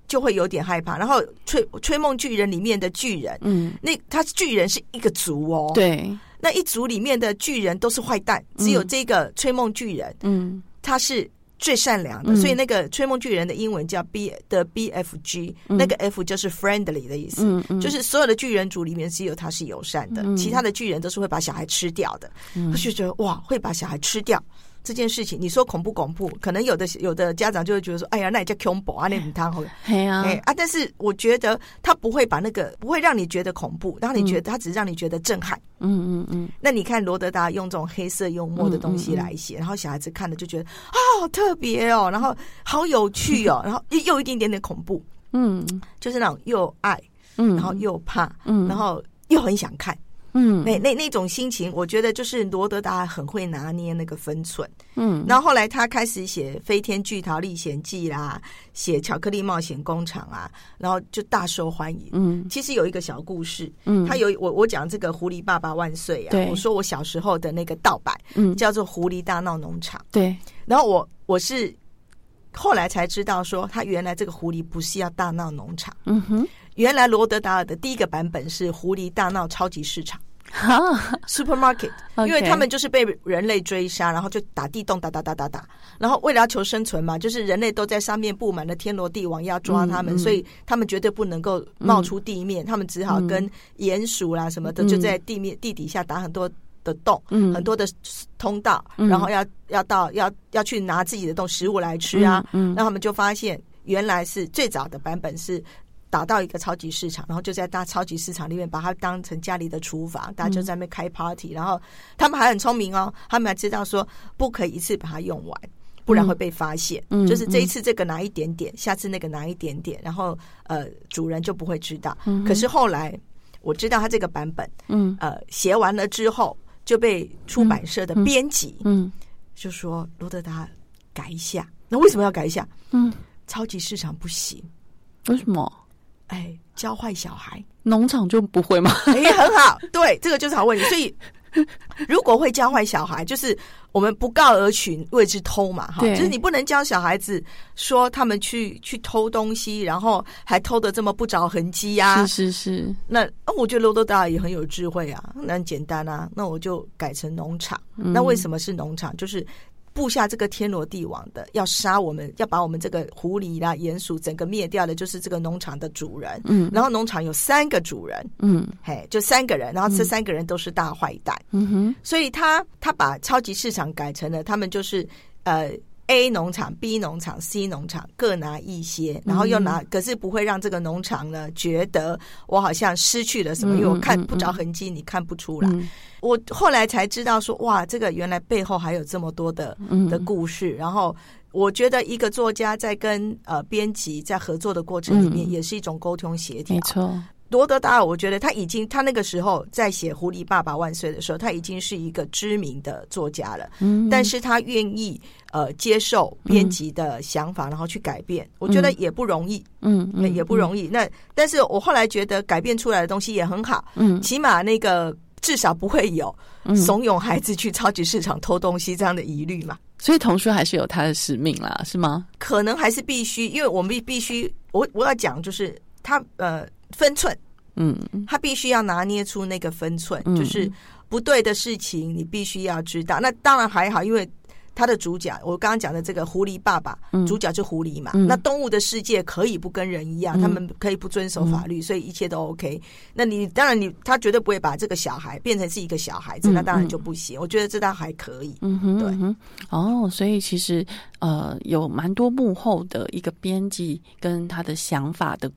Speaker 2: 就会有点害怕。然后吹吹梦巨人里面的巨人，
Speaker 1: 嗯。
Speaker 2: 那他巨人是一个族哦，
Speaker 1: 对。
Speaker 2: 那一族里面的巨人都是坏蛋，只有这个吹梦巨人、
Speaker 1: 嗯。
Speaker 2: 他是最善良的，
Speaker 1: 嗯
Speaker 2: 所以那个吹梦巨人的英文叫 B 的 BFG，、
Speaker 1: 嗯
Speaker 2: 那个 F 就是 friendly 的意思，就是所有的巨人族里面只有他是友善的，
Speaker 1: 嗯
Speaker 2: 其他的巨人都是会把小孩吃掉的。
Speaker 1: 嗯
Speaker 2: 他就觉得哇，会把小孩吃掉。这件事情，你说恐不恐怖？可能有的有的家长就会觉得说：“哎呀，那也叫恐怖啊，那唔汤好。”
Speaker 1: 嘿啊
Speaker 2: 哎啊，但是我觉得他不会把那个不会让你觉得恐怖，让你觉得他只是让你觉得震撼。
Speaker 1: 嗯嗯嗯。
Speaker 2: 那你看罗德达用这种黑色幽默的东西来写，然后小孩子看了就觉得啊，好特别哦，然后好有趣哦，然后又又一点点的恐怖，
Speaker 1: 嗯。
Speaker 2: 就是那种又爱，
Speaker 1: 嗯，
Speaker 2: 然后又怕，
Speaker 1: 嗯。
Speaker 2: 然后又很想看，
Speaker 1: 嗯。
Speaker 2: 那那那种心情，我觉得就是罗德达很会拿捏那个分寸。
Speaker 1: 嗯。
Speaker 2: 然后后来他开始写《飞天巨桃历险记》啦，写《巧克力冒险工厂》啊，然后就大受欢迎。
Speaker 1: 嗯。
Speaker 2: 其实有一个小故事，
Speaker 1: 嗯。
Speaker 2: 他有我我讲这个《狐狸爸爸万岁》啊，我说我小时候的那个盗版
Speaker 1: 嗯。
Speaker 2: 叫做《狐狸大闹农场》，
Speaker 1: 对。
Speaker 2: 然后我我是后来才知道说，他原来这个狐狸不是要大闹农场，
Speaker 1: 嗯哼
Speaker 2: 原来罗德达尔的第一个版本是狐狸大闹超级市场。
Speaker 1: 哈
Speaker 2: supermarket，因为他们就是被人类追杀，然后就打地洞，打打打打打，然后为了要求生存嘛，就是人类都在上面布满了天罗地网要抓他们，
Speaker 1: 嗯嗯
Speaker 2: 所以他们绝对不能够冒出地面，他们只好跟鼹鼠啦什么的，
Speaker 1: 嗯。
Speaker 2: 就在地面地底下打很多的洞，
Speaker 1: 嗯。
Speaker 2: 很多的通道，
Speaker 1: 嗯。
Speaker 2: 然后要要到要要去拿自己的洞食物来吃啊，
Speaker 1: 嗯嗯。
Speaker 2: 然后他们就发现原来是最早的版本是。打到一个超级市场，然后就在大超级市场里面把它当成家里的厨房，大家就在那边开 party，、然后他们还很聪明哦，他们还知道说不可以一次把它用完，不然会被发现。
Speaker 1: 嗯
Speaker 2: 就是这一次这个拿一点点，下次那个拿一点点，然后呃主人就不会知道。
Speaker 1: 嗯
Speaker 2: 可是后来我知道他这个版本，
Speaker 1: 嗯。
Speaker 2: 呃写完了之后就被出版社的编辑、
Speaker 1: 嗯。
Speaker 2: 就说罗德达改一下，那为什么要改一下？
Speaker 1: 嗯，
Speaker 2: 超级市场不行，
Speaker 1: 为什么
Speaker 2: 哎，教坏小孩。
Speaker 1: 农场就不会吗？
Speaker 2: 哎，很好，对，这个就是好问题。所以，如果会教坏小孩，就是我们不告而取，谓之偷嘛，哈，就是你不能教小孩子说他们去去偷东西，然后还偷的这么不着痕迹呀、
Speaker 1: 是是是，
Speaker 2: 那哦我觉得罗德达尔也很有智慧啊，那很简单啊，那我就改成农场。
Speaker 1: 嗯
Speaker 2: 那为什么是农场？就是布下这个天罗地网的，要杀我们，要把我们这个狐狸啦、鼹鼠整个灭掉的，就是这个农场的主人。
Speaker 1: 嗯。
Speaker 2: 然后农场有三个主人，
Speaker 1: 嗯。
Speaker 2: 嘿，就三个人，然后这三个人都是大坏蛋，
Speaker 1: 嗯哼。
Speaker 2: 所以他他把超级市场改成了他们就是呃 A 农场、B 农场、C 农场各拿一些，然后又拿，可是不会让这个农场呢觉得我好像失去了什么，
Speaker 1: 嗯
Speaker 2: 因为我看
Speaker 1: 嗯
Speaker 2: 不着痕迹，你看不出来。
Speaker 1: 嗯
Speaker 2: 我后来才知道说，哇，这个原来背后还有这么多的
Speaker 1: 嗯
Speaker 2: 的故事，然后。我觉得一个作家在跟呃编辑在合作的过程里面，
Speaker 1: 嗯
Speaker 2: 也是一种沟通协调
Speaker 1: 没。错，
Speaker 2: 罗德达尔，我觉得他已经，他那个时候在写《狐狸爸爸万岁》的时候，他已经是一个知名的作家了。
Speaker 1: 嗯，
Speaker 2: 但是他愿意呃接受编辑的想法，然后去改变，我觉得也不容易，
Speaker 1: 嗯嗯
Speaker 2: 也不容易。那但是我后来觉得改变出来的东西也很好，
Speaker 1: 嗯
Speaker 2: 起码那个至少不会有
Speaker 1: 嗯
Speaker 2: 怂恿孩子去超级市场偷东西这样的疑虑嘛。
Speaker 1: 所以童书还是有它的使命啦，是吗？
Speaker 2: 可能还是必须，因为我们必必须，我我要讲就是他呃分寸。
Speaker 1: 嗯
Speaker 2: 他必须要拿捏出那个分寸，
Speaker 1: 嗯
Speaker 2: 就是不对的事情，你必须要知道。那当然还好，因为。他的主角，我刚刚讲的这个狐狸爸爸，主角就狐狸嘛。那动物的世界可以不跟人一样，他们可以不遵守法律，所以一切都 OK。那你当然你他绝对不会把这个小孩变成是一个小孩子，那当然就不行。我觉得这倒还可以。
Speaker 1: 嗯哼，对。哦，所以其实呃，有蛮多幕后的一个编辑跟他的想法的。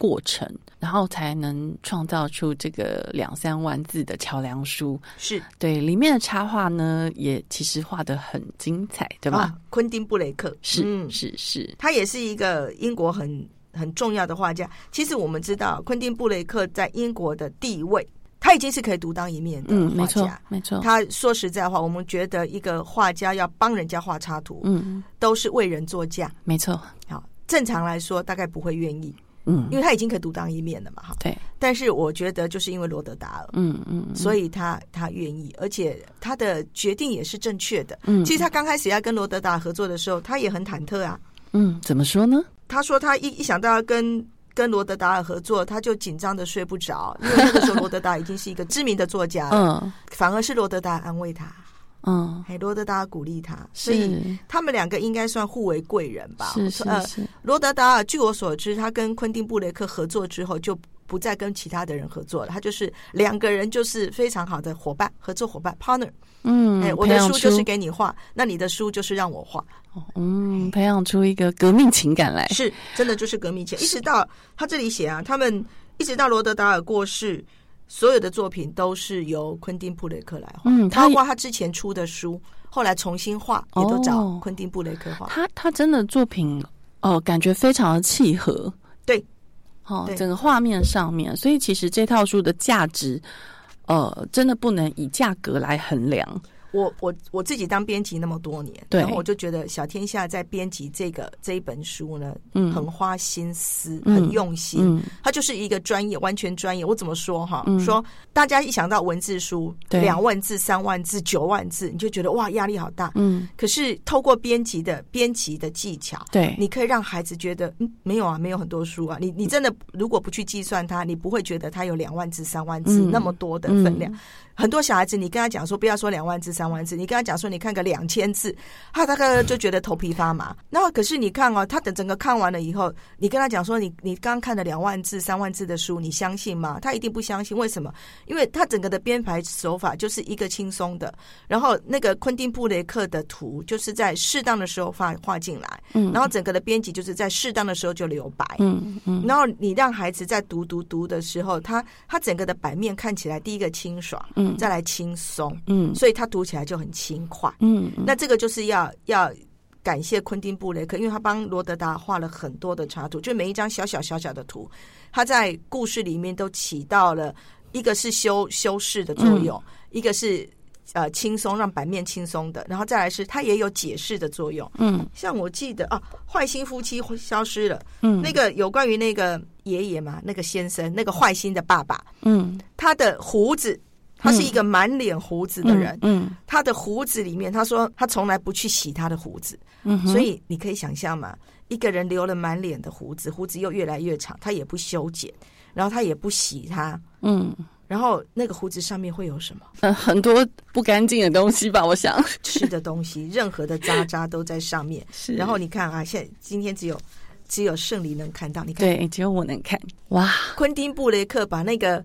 Speaker 1: 过程，然后才能创造出这个两三万字的桥梁书。
Speaker 2: 是
Speaker 1: 对里面的插画呢，也其实画的很精彩，对吧？
Speaker 2: 昆汀布雷克
Speaker 1: 是是是，
Speaker 2: 他也是一个英国很很重要的画家。其实我们知道，昆汀布雷克在英国的地位，他已经是可以独当一面的画
Speaker 1: 家。没错，
Speaker 2: 他说实在话，我们觉得一个画家要帮人家画插图，嗯，都是为人作嫁。
Speaker 1: 没错，
Speaker 2: 好，正常来说，大概不会愿意。
Speaker 1: 嗯，
Speaker 2: 因为他已经可以独当一面了嘛，哈。
Speaker 1: 对。
Speaker 2: 但是我觉得，就是因为罗德达尔，
Speaker 1: 嗯嗯，
Speaker 2: 所以他他愿意，而且他的决定也是正确的。嗯，其实他刚开始要跟罗德达尔合作的时候，他也很忐忑啊。
Speaker 1: 嗯，怎么说呢？
Speaker 2: 他说他一一想到要跟跟罗德达尔合作，他就紧张的睡不着，因为那个时候罗德达尔已经是一个知名的作家了。嗯，反而是罗德达尔安慰他。
Speaker 1: 嗯，
Speaker 2: 很罗德达尔鼓励他，所以他们两个应该算互为贵人吧。
Speaker 1: 是是是。
Speaker 2: 罗德达尔，据我所知，他跟昆汀布雷克合作之后，就不再跟其他的人合作了。他就是两个人，就是非常好的伙伴，合作伙伴 partner。
Speaker 1: 嗯，
Speaker 2: 哎，我的书就是给你画，那你的书就是让我画。
Speaker 1: 嗯，培养出一个革命情感来，
Speaker 2: 是真的就是革命情。一直到他这里写啊，他们一直到罗德达尔过世。所有的作品都是由昆汀布雷克来画，嗯，包括他之前出的书，后来重新画也都找昆汀布雷克画。
Speaker 1: 他他真的作品哦，感觉非常的契合，
Speaker 2: 对，
Speaker 1: 哦，整个画面上面，所以其实这套书的价值，呃，真的不能以价格来衡量。
Speaker 2: 我我我自己当编辑那么多年，然后我就觉得小天下在编辑这个这一本书呢，嗯，很花心思，很用心，嗯，它就是一个专业，完全专业。我怎么说哈？说大家一想到文字书，两万字、三万字、九万字，你就觉得哇，压力好大，嗯。可是透过编辑的编辑的技巧，
Speaker 1: 对，
Speaker 2: 你可以让孩子觉得，嗯，没有啊，没有很多书啊。你你真的如果不去计算它，你不会觉得它有两万字、三万字那么多的分量。很多小孩子，你跟他讲说不要说两万字、三万字，你跟他讲说你看个两千字，他大概就觉得头皮发麻。那可是你看哦，他等整个看完了以后，你跟他讲说你你刚看了两万字、三万字的书，你相信吗？他一定不相信。为什么？因为他整个的编排手法就是一个轻松的，然后那个昆汀布雷克的图就是在适当的时候画画进来，嗯，然后整个的编辑就是在适当的时候就留白，
Speaker 1: 嗯嗯，
Speaker 2: 然后你让孩子在读读读的时候，他他整个的版面看起来第一个清爽，嗯。再来轻松，
Speaker 1: 嗯，
Speaker 2: 所以他读起来就很轻快，
Speaker 1: 嗯，
Speaker 2: 那这个就是要要感谢昆汀布雷克，因为他帮罗德达画了很多的插图，就每一张小小小小的图，他在故事里面都起到了一个是修修饰的作用，一个是呃轻松让版面轻松的，然后再来是它也有解释的作用，
Speaker 1: 嗯，
Speaker 2: 像我记得啊，坏心夫妻消失了，嗯，那个有关于那个爷爷嘛，那个先生，那个坏心的爸爸，
Speaker 1: 嗯，
Speaker 2: 他的胡子。他是一个满脸胡子的人，
Speaker 1: 嗯，
Speaker 2: 他的胡子里面，他说他从来不去洗他的胡子，
Speaker 1: 嗯，
Speaker 2: 所以你可以想象嘛，一个人留了满脸的胡子，胡子又越来越长，他也不修剪，然后他也不洗它，
Speaker 1: 嗯，
Speaker 2: 然后那个胡子上面会有什么？
Speaker 1: 嗯，很多不干净的东西吧，我想。
Speaker 2: 吃的东西，任何的渣渣都在上面。
Speaker 1: 是，
Speaker 2: 然后你看啊，现在今天只有只有胜利能看到，你看，
Speaker 1: 对，只有我能看，哇，
Speaker 2: 昆汀布雷克把那个。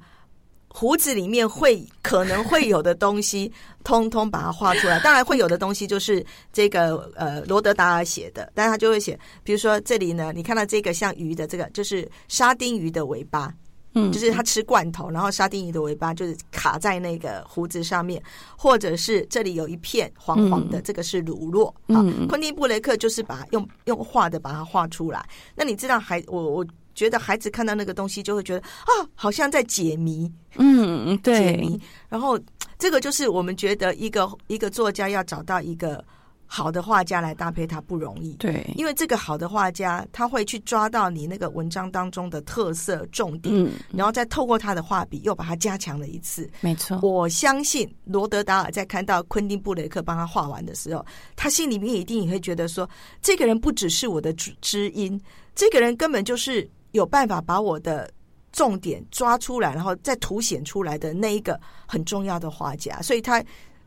Speaker 2: 胡子里面会可能会有的东西，通通把它画出来。当然会有的东西就是这个呃罗德达尔写的，但是他就会写，比如说这里呢，你看到这个像鱼的这个，就是沙丁鱼的尾巴，
Speaker 1: 嗯，
Speaker 2: 就是它吃罐头，然后沙丁鱼的尾巴就是卡在那个胡子上面，或者是这里有一片黄黄的，这个是乳酪。嗯，昆汀布雷克就是把用用画的把它画出来。那你知道还我我。觉得孩子看到那个东西，就会觉得啊，好像在解谜。
Speaker 1: 嗯，对。
Speaker 2: 解谜。然后，这个就是我们觉得一个一个作家要找到一个好的画家来搭配他不容易。
Speaker 1: 对。
Speaker 2: 因为这个好的画家，他会去抓到你那个文章当中的特色重点，
Speaker 1: 嗯，
Speaker 2: 然后再透过他的画笔又把它加强了一次。
Speaker 1: 没错。
Speaker 2: 我相信罗德达尔在看到昆汀布雷克帮他画完的时候，他心里面一定也会觉得说，这个人不只是我的知知音，这个人根本就是。有办法把我的重点抓出来，然后再凸显出来的那一个很重要的画家，所以他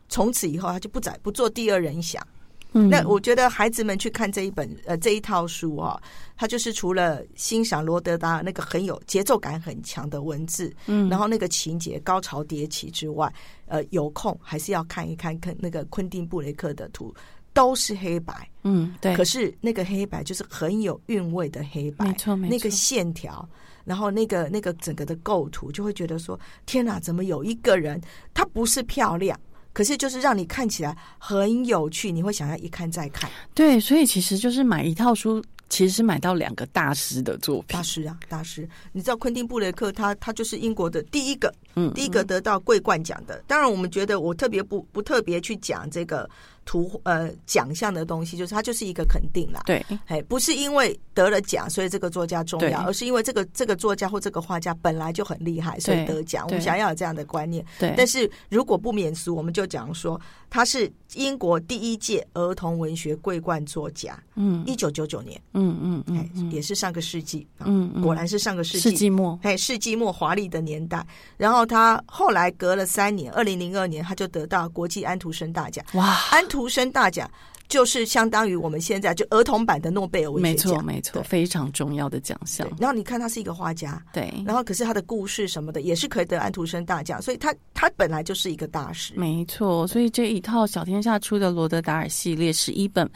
Speaker 2: 从此以后他就不再不做第二人想。
Speaker 1: 嗯
Speaker 2: 那我觉得孩子们去看这一本呃这一套书啊，他就是除了欣赏罗德达那个很有节奏感很强的文字，
Speaker 1: 嗯
Speaker 2: 然后那个情节高潮迭起之外，呃，有空还是要看一看看那个昆汀布雷克的图，都是黑白，
Speaker 1: 嗯，对，
Speaker 2: 可是那个黑白就是很有韵味的黑白，
Speaker 1: 没错没错
Speaker 2: 那个线条，然后那个那个整个的构图，就会觉得说，天哪，怎么有一个人，他不是漂亮，可是就是让你看起来很有趣，你会想要一看再看。
Speaker 1: 对，所以其实就是买一套书，其实是买到两个大师的作品
Speaker 2: 大。师啊，大师！你知道昆汀布雷克他他就是英国的第一个，
Speaker 1: 嗯
Speaker 2: 第一个得到桂冠奖的。当然，我们觉得我特别不不特别去讲这个图呃奖项的东西，就是它就是一个肯定啦。
Speaker 1: 对，
Speaker 2: 哎，不是因为得了奖，所以这个作家重要，而是因为这个这个作家或这个画家本来就很厉害，所以得奖。我们想要有这样的观念。
Speaker 1: 对，
Speaker 2: 但是如果不免俗，我们就讲说他是英国第一届儿童文学桂冠作家，
Speaker 1: 嗯
Speaker 2: 一九九九年，
Speaker 1: 嗯嗯
Speaker 2: 也是上个世纪，啊
Speaker 1: 嗯嗯
Speaker 2: 果然是上个世纪
Speaker 1: 世
Speaker 2: 纪。
Speaker 1: 纪末，
Speaker 2: 哎，世纪末华丽的年代，然后他后来隔了三年，二零零二年他就得到国际安徒生大奖。
Speaker 1: 哇，
Speaker 2: 安徒生大奖就是相当于我们现在就儿童版的诺贝尔文
Speaker 1: 没
Speaker 2: 学奖，
Speaker 1: 错没错，非常重要的奖项。
Speaker 2: 然后你看他是一个画家，
Speaker 1: 对，
Speaker 2: 然后可是他的故事什么的也是可以得安徒生大奖，所以他他本来就是一个大师。
Speaker 1: 没错，所以这一套小天下出的罗德达尔系列十一本，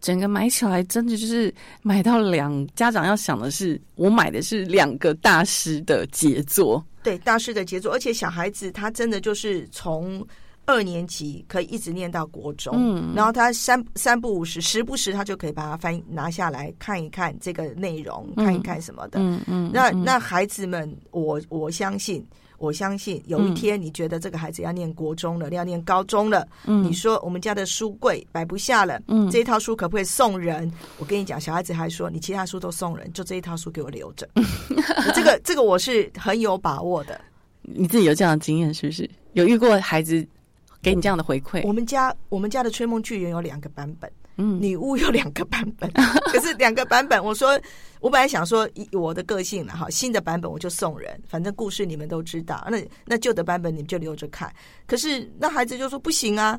Speaker 1: 整个买起来真的就是买到两家长要想的是，我买的是两个大师的杰作。
Speaker 2: 对大师的杰作，而且小孩子他真的就是从二年级可以一直念到国中，
Speaker 1: 嗯
Speaker 2: 然后他三三不五时，时不时他就可以把它翻拿下来看一看这个内容，
Speaker 1: 嗯
Speaker 2: 看一看什么的。
Speaker 1: 嗯嗯，嗯
Speaker 2: 那那孩子们，我我相信。我相信有一天，你觉得这个孩子要念国中了，要念高中了，
Speaker 1: 嗯
Speaker 2: 你说我们家的书柜摆不下了，
Speaker 1: 嗯
Speaker 2: 这一套书可不可以送人？我跟你讲，小孩子还说你其他书都送人，就这一套书给我留着。这个这个我是很有把握的。
Speaker 1: 你自己有这样的经验是不是？有遇过孩子给你这样的回馈？
Speaker 2: 我们家我们家的《吹梦巨人》有两个版本，
Speaker 1: 嗯
Speaker 2: 女巫有两个版本，可是两个版本，我说我本来想说以我的个性了哈，新的版本我就送人，反正故事你们都知道，那那旧的版本你们就留着看。可是那孩子就说不行啊，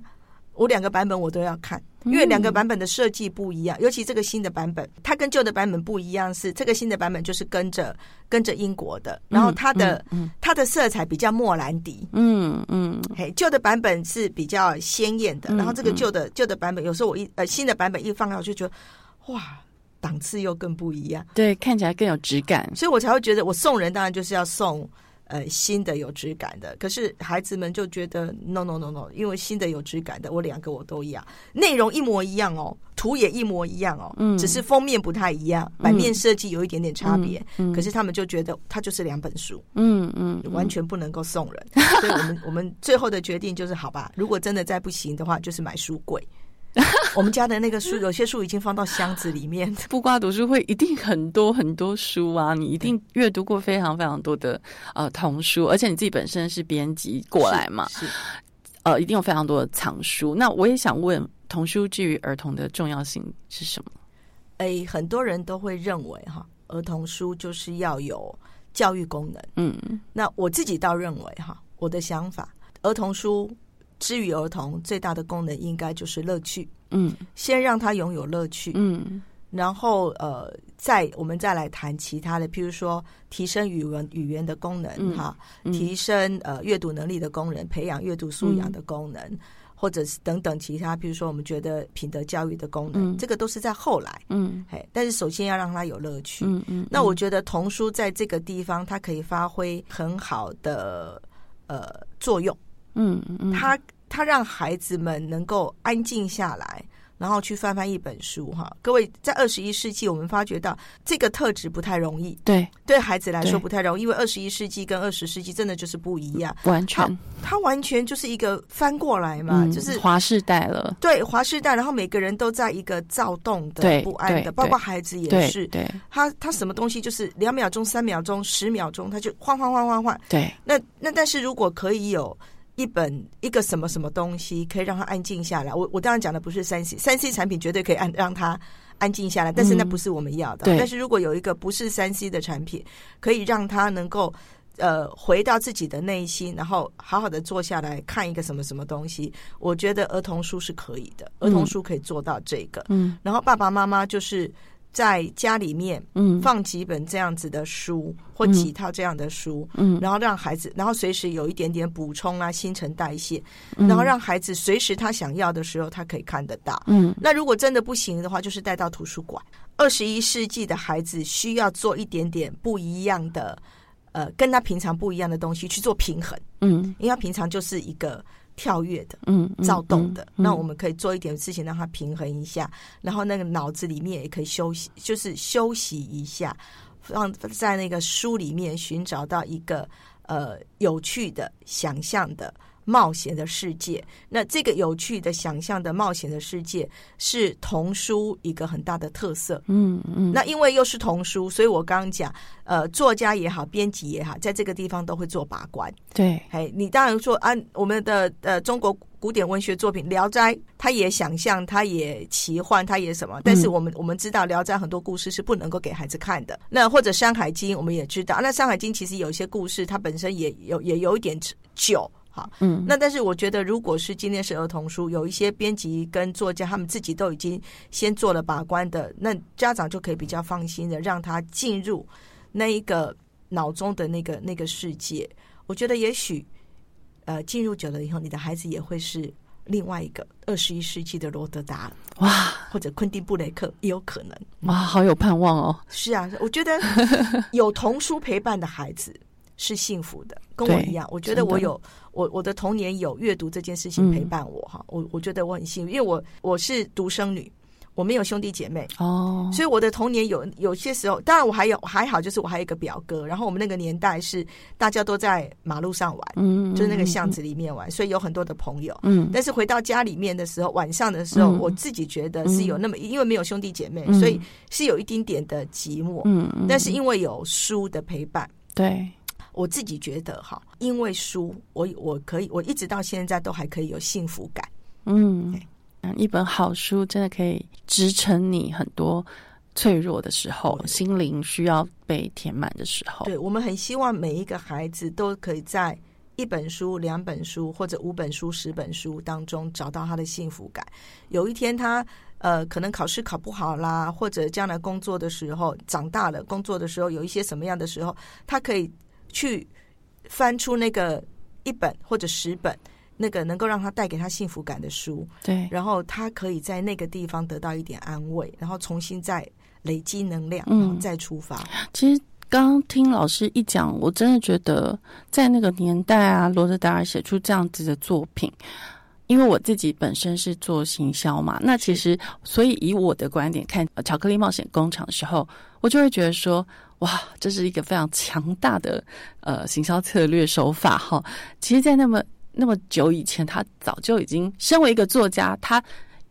Speaker 2: 我两个版本我都要看，因为两个版本的设计不一样，尤其这个新的版本，它跟旧的版本不一样，是这个新的版本就是跟着跟着英国的，然后它的、
Speaker 1: 嗯
Speaker 2: 它的色彩比较莫兰迪，
Speaker 1: 嗯嗯
Speaker 2: 嘿，旧的版本是比较鲜艳的，
Speaker 1: 嗯
Speaker 2: 然后这个
Speaker 1: 嗯。
Speaker 2: 旧的旧的版本，有时候我一呃新的版本一放上，我就觉得哇，档次又更不一样，
Speaker 1: 对，看起来更有质感。
Speaker 2: 所以我才会觉得我送人当然就是要送呃新的有质感的，可是孩子们就觉得 no no no no，因为新的有质感的我两个我都要，内容一模一样。哦，图也一模一样哦，
Speaker 1: 嗯。
Speaker 2: 只是封面不太一样，版面设计有一点点差别，
Speaker 1: 嗯嗯
Speaker 2: 可是他们就觉得它就是两本书。
Speaker 1: 嗯嗯，
Speaker 2: 完全不能够送人，所以我们我们最后的决定就是，好吧，如果真的再不行的话，就是买书柜。我们家的那个书，有些书已经放到箱子里面。
Speaker 1: 布瓜读书会一定很多很多书啊，你一定阅读过非常非常多的呃童书，而且你自己本身是编辑过来嘛，呃，一定有非常多的藏书。那我也想问，童书至于儿童的重要性是什么？
Speaker 2: 哎，很多人都会认为哈，儿童书就是要有教育功能。
Speaker 1: 嗯
Speaker 2: 那我自己倒认为哈，我的想法，儿童书之于儿童最大的功能应该就是乐趣，
Speaker 1: 嗯。
Speaker 2: 先让他拥有乐趣，
Speaker 1: 嗯。
Speaker 2: 然后呃，再我们再来谈其他的，譬如说提升语文语言的功能
Speaker 1: 嗯。
Speaker 2: 哈，
Speaker 1: 嗯。
Speaker 2: 提升呃阅读能力的功能，培养阅读素养的功能，或者是等等其他，譬如说我们觉得品德教育的功能，
Speaker 1: 嗯。
Speaker 2: 这个都是在后来，
Speaker 1: 嗯。
Speaker 2: 嘿，但是首先要让他有乐趣。
Speaker 1: 嗯嗯，
Speaker 2: 那我觉得童书在这个地方，它可以发挥很好的呃作用，
Speaker 1: 嗯嗯，
Speaker 2: 他他让孩子们能够安静下来。然后去翻翻一本书哈，各位在二十一世纪，我们发觉到这个特质不太容易，
Speaker 1: 对。
Speaker 2: 对孩子来说不太容易，因为二十一世纪跟二十世纪真的就是不一样，
Speaker 1: 完全。
Speaker 2: 好它完全就是一个翻过来嘛，
Speaker 1: 嗯
Speaker 2: 就是
Speaker 1: 华世代了，
Speaker 2: 对华世代，然后每个人都在一个躁动的、不安的，包括孩子也是，
Speaker 1: 对。
Speaker 2: 他他什么东西就是两秒钟、三秒钟、十秒钟，他就换换换换换。
Speaker 1: 对，
Speaker 2: 那那但是如果可以有一本一个什么什么东西，可以让他安静下来。我我当然讲的不是三 C，三 C 产品绝对可以安让他安静下来，但是那不是我们要的。
Speaker 1: 对
Speaker 2: 但是如果有一个不是三 C 的产品，可以让他能够呃回到自己的内心，然后好好的坐下来看一个什么什么东西，我觉得儿童书是可以的，儿童书可以做到这个。
Speaker 1: 嗯
Speaker 2: 然后爸爸妈妈就是在家里面
Speaker 1: 嗯。
Speaker 2: 放几本这样子的书，或几套这样的书，
Speaker 1: 嗯。
Speaker 2: 然后让孩子，然后随时有一点点补充啊，新陈代谢，
Speaker 1: 嗯。
Speaker 2: 然后让孩子随时他想要的时候，他可以看得到。
Speaker 1: 嗯。
Speaker 2: 那如果真的不行的话，就是带到图书馆。二十一世纪的孩子需要做一点点不一样的，呃，跟他平常不一样的东西去做平衡，
Speaker 1: 嗯。
Speaker 2: 因为他平常就是一个跳跃的。
Speaker 1: 嗯嗯
Speaker 2: 躁动的，
Speaker 1: 嗯
Speaker 2: 那我们可以做一点事情让它平衡一下，然后那个脑子里面也可以休息，就是休息一下，让在那个书里面寻找到一个呃有趣的、想象的、冒险的世界。那这个有趣的、想象的、冒险的世界是童书一个很大的特色。
Speaker 1: 嗯嗯
Speaker 2: 那因为又是童书，所以我刚刚讲，呃，作家也好，编辑也好，在这个地方都会做把关。
Speaker 1: 对
Speaker 2: 哎，你当然说啊我们的呃中国古典文学作品《聊斋》，它也想象，它也奇幻，它也什么，但是我们、我们知道《聊斋》很多故事是不能够给孩子看的。那或者《山海经》，我们也知道，那《山海经》其实有一些故事，它本身也有也有一点久。好，
Speaker 1: 嗯
Speaker 2: 那但是我觉得，如果是今天是儿童书，有一些编辑跟作家他们自己都已经先做了把关的，那家长就可以比较放心的让他进入那一个脑中的那个那个世界。我觉得也许，呃，进入久了以后，你的孩子也会是另外一个二十一世纪的罗德达
Speaker 1: 哇
Speaker 2: 或者昆汀布雷克，也有可能。
Speaker 1: 哇好有盼望哦
Speaker 2: 是啊，我觉得有童书陪伴的孩子是幸福的，跟我一样。我觉得我有我我的童年有阅读这件事情陪伴我哈，我我觉得我很幸运，因为我我是独生女，我没有兄弟姐妹，
Speaker 1: 哦。
Speaker 2: 所以我的童年有有些时候，当然我还有还好，就是我还有一个表哥，然后我们那个年代是大家都在马路上玩，
Speaker 1: 嗯
Speaker 2: 就是那个巷子里面玩，所以有很多的朋友。
Speaker 1: 嗯。
Speaker 2: 但是回到家里面的时候，晚上的时候，
Speaker 1: 嗯。
Speaker 2: 我自己觉得是有那么，因为没有兄弟姐妹，
Speaker 1: 嗯。
Speaker 2: 所以是有一丁点的寂寞。
Speaker 1: 嗯嗯
Speaker 2: 但是因为有书的陪伴，
Speaker 1: 对
Speaker 2: 我自己觉得哈，因为书，我我可以，我一直到现在都还可以有幸福感。
Speaker 1: 嗯一本好书真的可以支撑你很多脆弱的时候，心灵需要被填满的时候。
Speaker 2: 对我们很希望每一个孩子都可以在一本书、两本书或者五本书、十本书当中找到他的幸福感。有一天他呃可能考试考不好啦，或者将来工作的时候长大了，工作的时候有一些什么样的时候，他可以去翻出那个一本或者十本。那个能够让他带给他幸福感的书，
Speaker 1: 对，
Speaker 2: 然后他可以在那个地方得到一点安慰，然后重新再累积能量，
Speaker 1: 嗯
Speaker 2: 然后再出发。
Speaker 1: 其实刚刚听老师一讲，我真的觉得在那个年代啊，罗德达尔写出这样子的作品。因为我自己本身是做行销嘛，那其实所以以我的观点看呃《巧克力冒险工厂》的时候，我就会觉得说，哇，这是一个非常强大的呃行销策略手法哈。其实，在那么那么久以前，他早就已经身为一个作家，他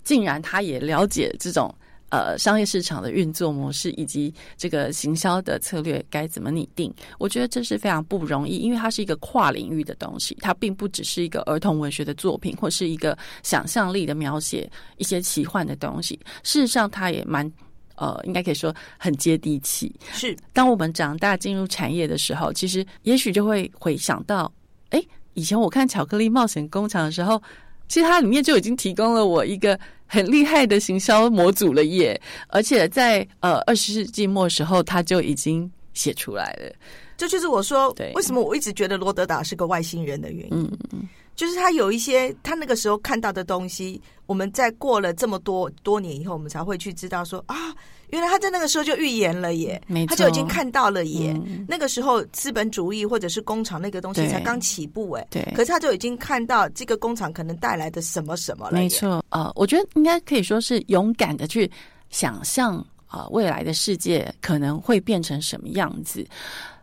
Speaker 1: 竟然他也了解这种呃商业市场的运作模式，以及这个行销的策略该怎么拟定。我觉得这是非常不容易，因为它是一个跨领域的东西，它并不只是一个儿童文学的作品，或是一个想象力的描写一些奇幻的东西。事实上，它也蛮。呃，应该可以说很接地气。
Speaker 2: 是
Speaker 1: 当我们长大进入产业的时候，其实也许就会回想到，哎，以前我看《巧克力冒险工厂》的时候，其实它里面就已经提供了我一个很厉害的行销模组了耶，而且在呃二十世纪末的时候，它就已经写出来了。
Speaker 2: 这就是我说
Speaker 1: 对
Speaker 2: 为什么我一直觉得罗德达是个外星人的原因。
Speaker 1: 嗯嗯
Speaker 2: 就是他有一些他那个时候看到的东西，我们在过了这么多多年以后，我们才会去知道说啊，原来他在那个时候就预言了耶，他就已经看到了耶。
Speaker 1: 嗯
Speaker 2: 那个时候资本主义或者是工厂那个东西才刚起步哎，
Speaker 1: 对
Speaker 2: 可是他就已经看到这个工厂可能带来的什么什么了。
Speaker 1: 没错，呃，我觉得应该可以说是勇敢的去想象啊、呃未来的世界可能会变成什么样子。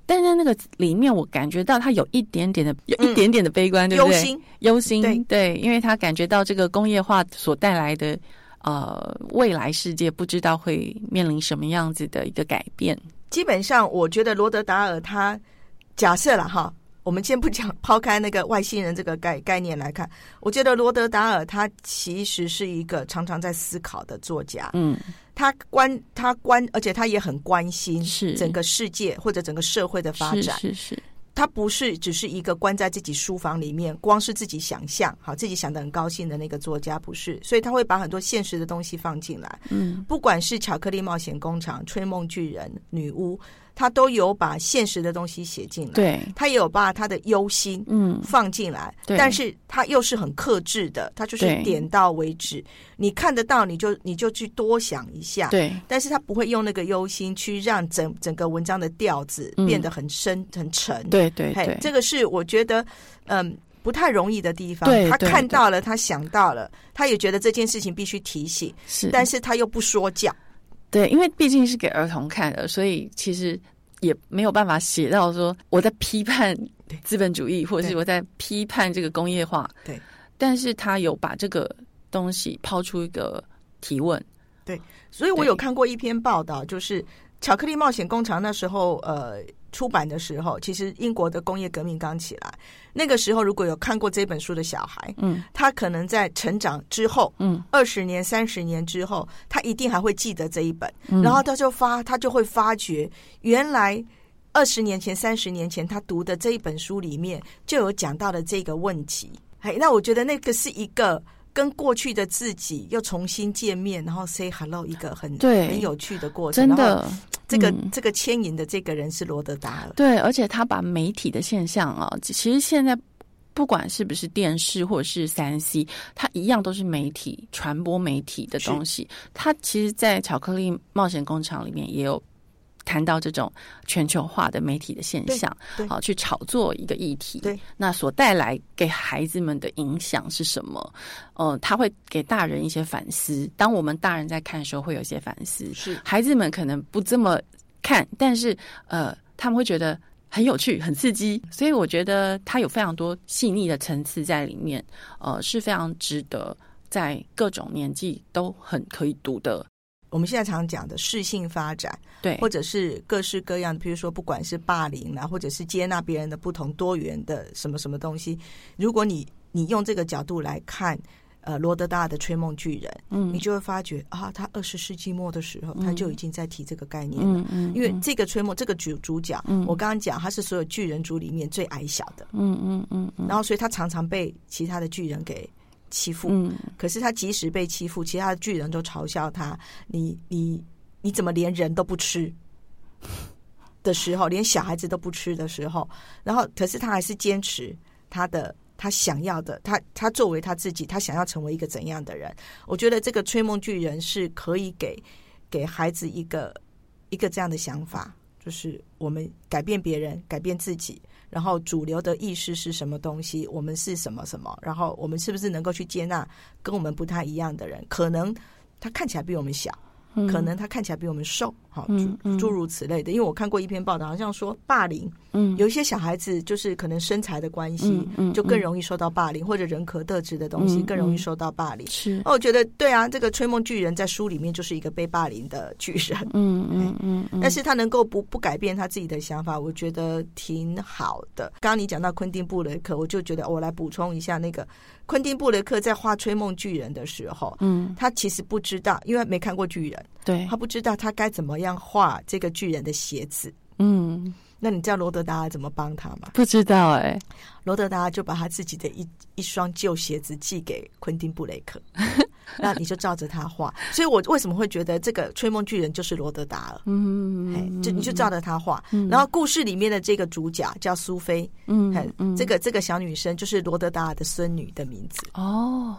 Speaker 1: 但在那个里面，我感觉到他有一点点的，有一点点的悲观，对不对？
Speaker 2: 忧心，
Speaker 1: 忧心，
Speaker 2: 对
Speaker 1: 对，因为他感觉到这个工业化所带来的呃未来世界，不知道会面临什么样子的一个改变。
Speaker 2: 基本上我觉得罗德达尔他假设了哈。我们先不讲抛开那个外星人这个概概念来看，我觉得罗德达尔他其实是一个常常在思考的作家。
Speaker 1: 嗯，
Speaker 2: 他关他关，而且他也很关心
Speaker 1: 是
Speaker 2: 整个世界或者整个社会的发
Speaker 1: 是
Speaker 2: 展。
Speaker 1: 是是，
Speaker 2: 他不是只是一个关在自己书房里面，光是自己想象，好自己想的很高兴的那个作家，不是。所以他会把很多现实的东西放进来，
Speaker 1: 嗯
Speaker 2: 不管是巧克力冒险工厂、吹梦巨人、女巫，他都有把现实的东西写进来。，
Speaker 1: 对，
Speaker 2: 他也有把他的忧心
Speaker 1: 嗯
Speaker 2: 放进来，
Speaker 1: 对
Speaker 2: 但是他又是很克制的，他就是点到为止。你看得到，你就你就去多想一下。
Speaker 1: 对
Speaker 2: 但是他不会用那个忧心去让整整个文章的调子
Speaker 1: 嗯
Speaker 2: 变得很深、很沉。
Speaker 1: 对对
Speaker 2: 嘿
Speaker 1: 对，
Speaker 2: 这个是我觉得，嗯，不太容易的地方。他看到了，他想到了，他也觉得这件事情必须提醒，
Speaker 1: 是，
Speaker 2: 但是他又不说教。
Speaker 1: 对，因为毕竟是给儿童看的，所以其实也没有办法写到说我在批判
Speaker 2: 对
Speaker 1: 资本主义，或者是我在批判这个工业化。
Speaker 2: 对，
Speaker 1: 但是他有把这个东西抛出一个提问。
Speaker 2: 对所以我有看过一篇报道，就是《巧克力冒险工厂》那时候呃出版的时候，其实英国的工业革命刚起来，那个时候如果有看过这本书的小孩，
Speaker 1: 嗯
Speaker 2: 他可能在成长之后。
Speaker 1: 嗯
Speaker 2: 二十年、三十年之后，他一定还会记得这一本，
Speaker 1: 嗯
Speaker 2: 然后他就发，他就会发觉，原来二十年前、三十年前他读的这一本书里面就有讲到的这个问题。哎，那我觉得那个是一个跟过去的自己又重新见面，然后 say hello 一个很
Speaker 1: 对
Speaker 2: 很有趣的过程。
Speaker 1: 真
Speaker 2: 然后
Speaker 1: 的，
Speaker 2: 这个、
Speaker 1: 嗯
Speaker 2: 这个牵引的这个人是罗德达尔。
Speaker 1: 对，而且他把媒体的现象啊，其实现在不管是不是电视或者是三 C，它一样都是媒体传播媒体的东西。它其实，在巧克力冒险工厂里面也有。谈到这种全球化的媒体的现象好去炒作一个议题，
Speaker 2: 对，
Speaker 1: 那所带来给孩子们的影响是什么？呃，他会给大人一些反思。当我们大人在看的时候，会有一些反思，
Speaker 2: 是
Speaker 1: 孩子们可能不这么看，但是呃，他们会觉得很有趣、很刺激，所以我觉得它有非常多细腻的层次在里面，呃，是非常值得在各种年纪都很可以读的。
Speaker 2: 我们现在常讲的适性发展，
Speaker 1: 对，
Speaker 2: 或者是各式各样的，比如说不管是霸凌啦，或者是接纳别人的不同多元的什么什么东西，如果你你用这个角度来看，呃，罗德大的《吹梦巨人》，
Speaker 1: 嗯。
Speaker 2: 你就会发觉啊，他二十世纪末的时候，他就已经在提这个概念了。
Speaker 1: 嗯嗯，
Speaker 2: 因为这个吹梦这个主主角，
Speaker 1: 嗯。
Speaker 2: 我刚刚讲他是所有巨人族里面最矮小的，
Speaker 1: 嗯嗯嗯嗯。
Speaker 2: 然后所以他常常被其他的巨人给欺负。
Speaker 1: 嗯
Speaker 2: 可是他即使被欺负，其他的巨人都嘲笑他：“你你你怎么连人都不吃？”的时候，连小孩子都不吃的时候，然后可是他还是坚持他的他想要的，他他作为他自己，他想要成为一个怎样的人？我觉得这个吹梦巨人是可以给给孩子一个一个这样的想法，就是我们改变别人，改变自己。然后主流的意识是什么东西？我们是什么什么？然后我们是不是能够去接纳跟我们不太一样的人？可能他看起来比我们小，
Speaker 1: 嗯，
Speaker 2: 可能他看起来比我们瘦，好，
Speaker 1: 嗯嗯
Speaker 2: 诸诸如此类的。因为我看过一篇报道，好像说霸凌
Speaker 1: 嗯
Speaker 2: 有一些小孩子就是可能身材的关系，
Speaker 1: 嗯嗯
Speaker 2: 就更容易受到霸凌，或者人格特质的东西更容易受到霸凌。
Speaker 1: 是
Speaker 2: 哦，我觉得对啊，这个吹梦巨人在书里面就是一个被霸凌的巨人。
Speaker 1: 嗯 嗯嗯嗯，
Speaker 2: 但是他能够不不改变他自己的想法，我觉得挺好的。刚刚你讲到昆汀布雷克，我就觉得我来补充一下，那个昆汀布雷克在画《吹梦巨人》的时候，
Speaker 1: 嗯
Speaker 2: 他其实不知道，因为没看过巨人，
Speaker 1: 对
Speaker 2: 他不知道他该怎么样画这个巨人的鞋子。
Speaker 1: 嗯
Speaker 2: 那你知道罗德达尔怎么帮他吗？
Speaker 1: 不知道哎，
Speaker 2: 罗德达尔就把他自己的一一双旧鞋子寄给昆汀布雷克，那你就照着他画。所以我为什么会觉得这个吹梦巨人就是罗德达了？
Speaker 1: 嗯
Speaker 2: 哎，就你就照着他画，
Speaker 1: 嗯
Speaker 2: 然后故事里面的这个主角叫苏菲，
Speaker 1: 嗯
Speaker 2: 这个这个小女生就是罗德达尔的孙女的名字。
Speaker 1: 哦，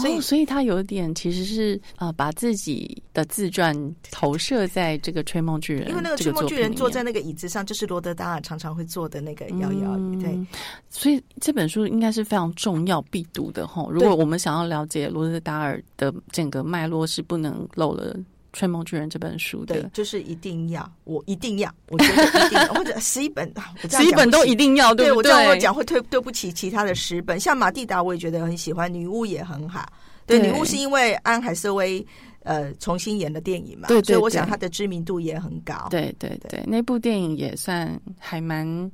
Speaker 2: 所以
Speaker 1: 所以他有点其实是呃，把自己的自传投射在这个《吹梦巨人》
Speaker 2: 因为那个吹梦巨人坐在那个椅子上，就是罗德达尔常常会坐的那个摇摇椅。对
Speaker 1: 嗯，所以这本书应该是非常重要必读的哈。如果我们想要了解罗德达尔的整个脉络，是不能漏了《吹梦巨人》这本书的，。
Speaker 2: 对就是一定要，我一定要，我觉得一定要，或者十一本，
Speaker 1: 十一本都一定要，不
Speaker 2: 对我这样我？讲会对对不起其他的十本，像马蒂达我也觉得很喜欢，女巫也很好。对，
Speaker 1: 对
Speaker 2: 女巫是因为安海瑟薇呃重新演的电影嘛，
Speaker 1: 对对
Speaker 2: 所以我想
Speaker 1: 对
Speaker 2: 她的知名度也很高。
Speaker 1: 对对对，那部电影也算还蛮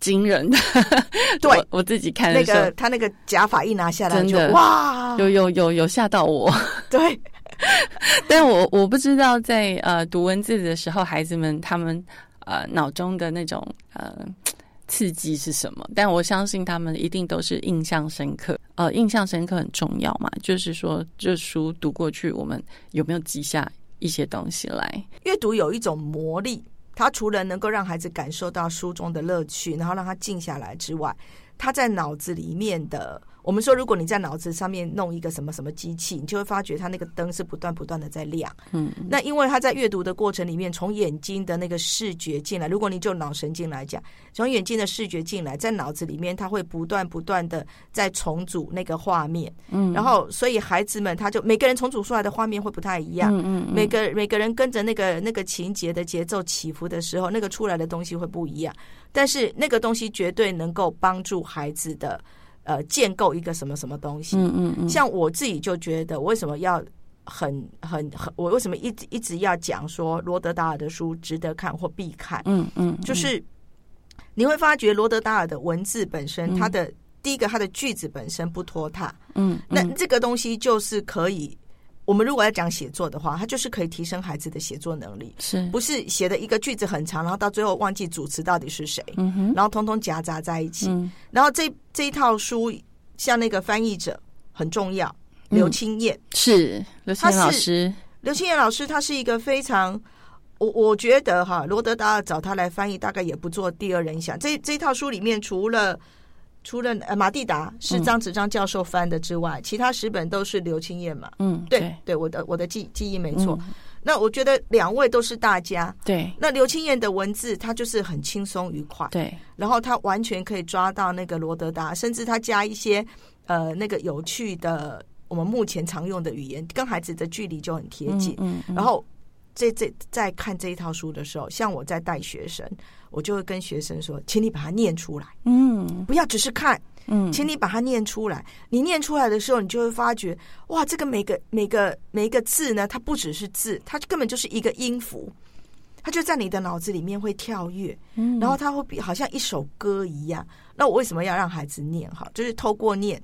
Speaker 1: 惊人的。
Speaker 2: 对
Speaker 1: 我我自己看
Speaker 2: 那个他那个假发一拿下来就
Speaker 1: 真的
Speaker 2: 哇，
Speaker 1: 有有有有吓到我。
Speaker 2: 对，
Speaker 1: 但我我不知道在呃读文字的时候，孩子们他们呃脑中的那种呃刺激是什么？但我相信他们一定都是印象深刻。呃，印象深刻很重要嘛，就是说这书读过去，我们有没有记下一些东西来？
Speaker 2: 阅读有一种魔力，它除了能够让孩子感受到书中的乐趣，然后让他静下来之外，他在脑子里面的。我们说，如果你在脑子上面弄一个什么什么机器，你就会发觉它那个灯是不断不断的在亮。
Speaker 1: 嗯，
Speaker 2: 那因为他在阅读的过程里面，从眼睛的那个视觉进来，如果你就脑神经来讲，从眼睛的视觉进来，在脑子里面，他会不断不断的在重组那个画面。
Speaker 1: 嗯，
Speaker 2: 然后所以孩子们他就每个人重组出来的画面会不太一样。
Speaker 1: 嗯嗯嗯
Speaker 2: 每个每个人跟着那个那个情节的节奏起伏的时候，那个出来的东西会不一样。但是那个东西绝对能够帮助孩子的呃建构一个什么什么东西。
Speaker 1: 嗯嗯嗯，
Speaker 2: 像我自己就觉得，我为什么要很很很，我为什么一直一直要讲说罗德达尔的书值得看或必看？
Speaker 1: 嗯嗯，
Speaker 2: 就是你会发觉罗德达尔的文字本身，
Speaker 1: 嗯
Speaker 2: 它的第一个，它的句子本身不拖沓。
Speaker 1: 嗯，
Speaker 2: 那
Speaker 1: 嗯
Speaker 2: 这个东西就是可以，我们如果要讲写作的话，它就是可以提升孩子的写作能力，
Speaker 1: 是
Speaker 2: 不是写的一个句子很长，然后到最后忘记主词到底是谁，
Speaker 1: 嗯
Speaker 2: 然后通通夹杂在一起。
Speaker 1: 嗯
Speaker 2: 然后这这一套书，像那个翻译者很重要，
Speaker 1: 嗯
Speaker 2: 刘清燕。
Speaker 1: 是刘
Speaker 2: 青燕
Speaker 1: 老师，
Speaker 2: 刘青燕老师，他是一个非常，我我觉得哈，罗德达尔找他来翻译，大概也不做第二人想。这这一套书里面，除了除了呃马蒂达是张子章教授翻的之外，其他十本都是刘青燕嘛。
Speaker 1: 嗯，
Speaker 2: 对对，我的我的记记忆没错。
Speaker 1: 嗯
Speaker 2: 那我觉得两位都是大家。
Speaker 1: 对
Speaker 2: 那刘青燕的文字，他就是很轻松愉快，
Speaker 1: 对，
Speaker 2: 然后他完全可以抓到那个罗德达，甚至他加一些呃那个有趣的我们目前常用的语言，跟孩子的距离就很贴近。
Speaker 1: 嗯，嗯
Speaker 2: 然后这这在看这一套书的时候，像我在带学生，我就会跟学生说，请你把它念出来，
Speaker 1: 嗯
Speaker 2: 不要只是看，
Speaker 1: 嗯，
Speaker 2: 请你把它念出来。你念出来的时候，你就会发觉，哇，这个每个每个每一个字呢，它不只是字，它根本就是一个音符。它就在你的脑子里面会跳跃，
Speaker 1: 嗯
Speaker 2: 然后它会比好像一首歌一样。那我为什么要让孩子念？哈，就是透过念，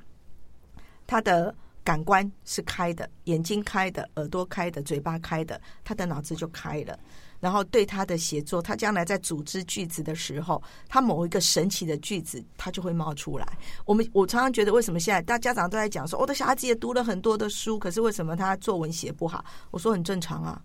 Speaker 2: 他的感官是开的，眼睛开的，耳朵开的，嘴巴开的，他的脑子就开了。然后对他的写作，他将来在组织句子的时候，他某一个神奇的句子，他就会冒出来。我们我常常觉得，为什么现在大家长都在讲说，我的小孩子也读了很多的书，可是为什么他作文写不好？我说很正常啊。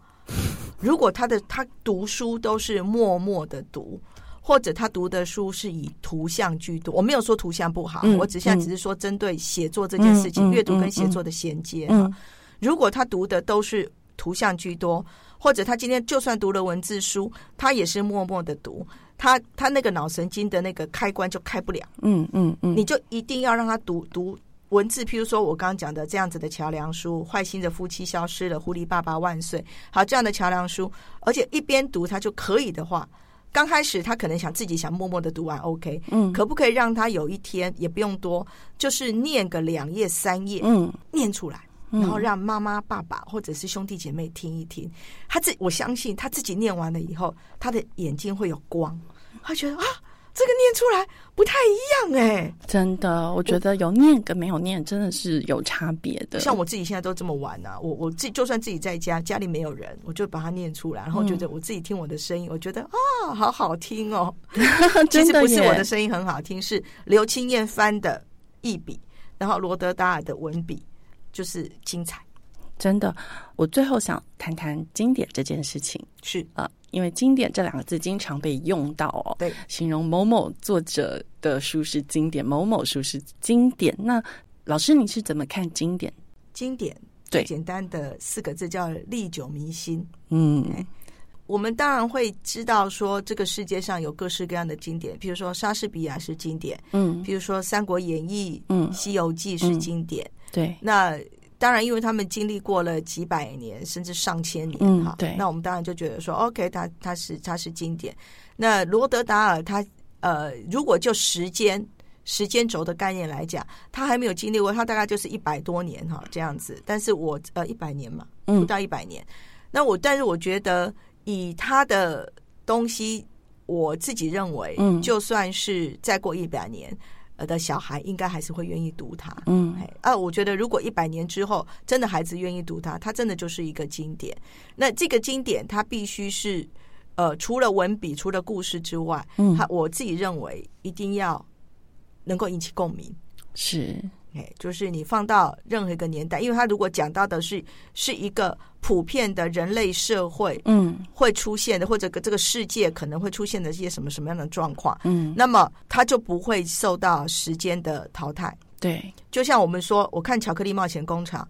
Speaker 2: 如果他的他读书都是默默的读，或者他读的书是以图像居多，我没有说图像不好，
Speaker 1: 嗯
Speaker 2: 我只现在只是说针对写作这件事情，阅读跟
Speaker 1: 嗯
Speaker 2: 写作的衔接。
Speaker 1: 嗯
Speaker 2: 如果他读的都是图像居多，或者他今天就算读了文字书，他也是默默的读，他他那个脑神经的那个开关就开不了。
Speaker 1: 嗯嗯嗯，
Speaker 2: 你就一定要让他读读文字，譬如说我刚刚讲的这样子的桥梁书，《坏心的夫妻消失了》，《狐狸爸爸万岁》，好这样的桥梁书，而且一边读他就可以的话，刚开始他可能想自己想默默的读完，OK，
Speaker 1: 嗯
Speaker 2: 可不可以让他有一天也不用多，就是念个两页三页，
Speaker 1: 嗯
Speaker 2: 念出来。
Speaker 1: 嗯。
Speaker 2: 然后让妈妈、爸爸或者是兄弟姐妹听一听，他自我相信他自己念完了以后，他的眼睛会有光，他觉得啊，这个念出来不太一样哎、
Speaker 1: 真的，我觉得有念跟没有念真的是有差别的。
Speaker 2: 像我自己现在都这么玩啊、我我自己就算自己在家，家里没有人，我就把它念出来，然后觉得我自己听我的声音，我觉得啊，好好听哦。其实不是我的声音很好听，是刘青燕翻的一笔，然后罗德达尔的文笔就是精彩，
Speaker 1: 真的，我最后想谈谈经典这件事情
Speaker 2: 是
Speaker 1: 啊、因为经典这两个字经常被用到哦，
Speaker 2: 对，
Speaker 1: 形容某某作者的书是经典，某某书是经典。那老师你是怎么看经典？
Speaker 2: 经典。
Speaker 1: 对
Speaker 2: 最简单的四个字叫历久弥新。
Speaker 1: 嗯
Speaker 2: 我们当然会知道说，这个世界上有各式各样的经典，比如说莎士比亚是经典，
Speaker 1: 嗯
Speaker 2: 比如说《三国演义》、
Speaker 1: 嗯《
Speaker 2: 西游记》是经典。
Speaker 1: 对，
Speaker 2: 那当然，因为他们经历过了几百年甚至上千年，哈，
Speaker 1: 嗯对
Speaker 2: 那我们当然就觉得说，OK，它它是它是经典。那罗德达尔他呃，如果就时间时间轴的概念来讲，他还没有经历过，他大概就是一百多年哈这样子。但是我呃一百年嘛，不
Speaker 1: 嗯
Speaker 2: 到一百年。那我但是我觉得以他的东西我自己认为，
Speaker 1: 嗯
Speaker 2: 就算是再过一百年。呃的小孩应该还是会愿意读它，
Speaker 1: 嗯
Speaker 2: 哎啊，我觉得如果一百年之后真的孩子愿意读它，它真的就是一个经典。那这个经典它必须是呃，除了文笔、除了故事之外，
Speaker 1: 嗯
Speaker 2: 它我自己认为一定要能够引起共鸣。
Speaker 1: 是
Speaker 2: 哎，就是你放到任何一个年代，因为他如果讲到的是是一个普遍的人类社会
Speaker 1: 嗯
Speaker 2: 会出现的，或者这个世界可能会出现的一些什么什么样的状况，
Speaker 1: 嗯，
Speaker 2: 那么它就不会受到时间的淘汰。
Speaker 1: 对，
Speaker 2: 就像我们说，我看《巧克力冒险工厂》，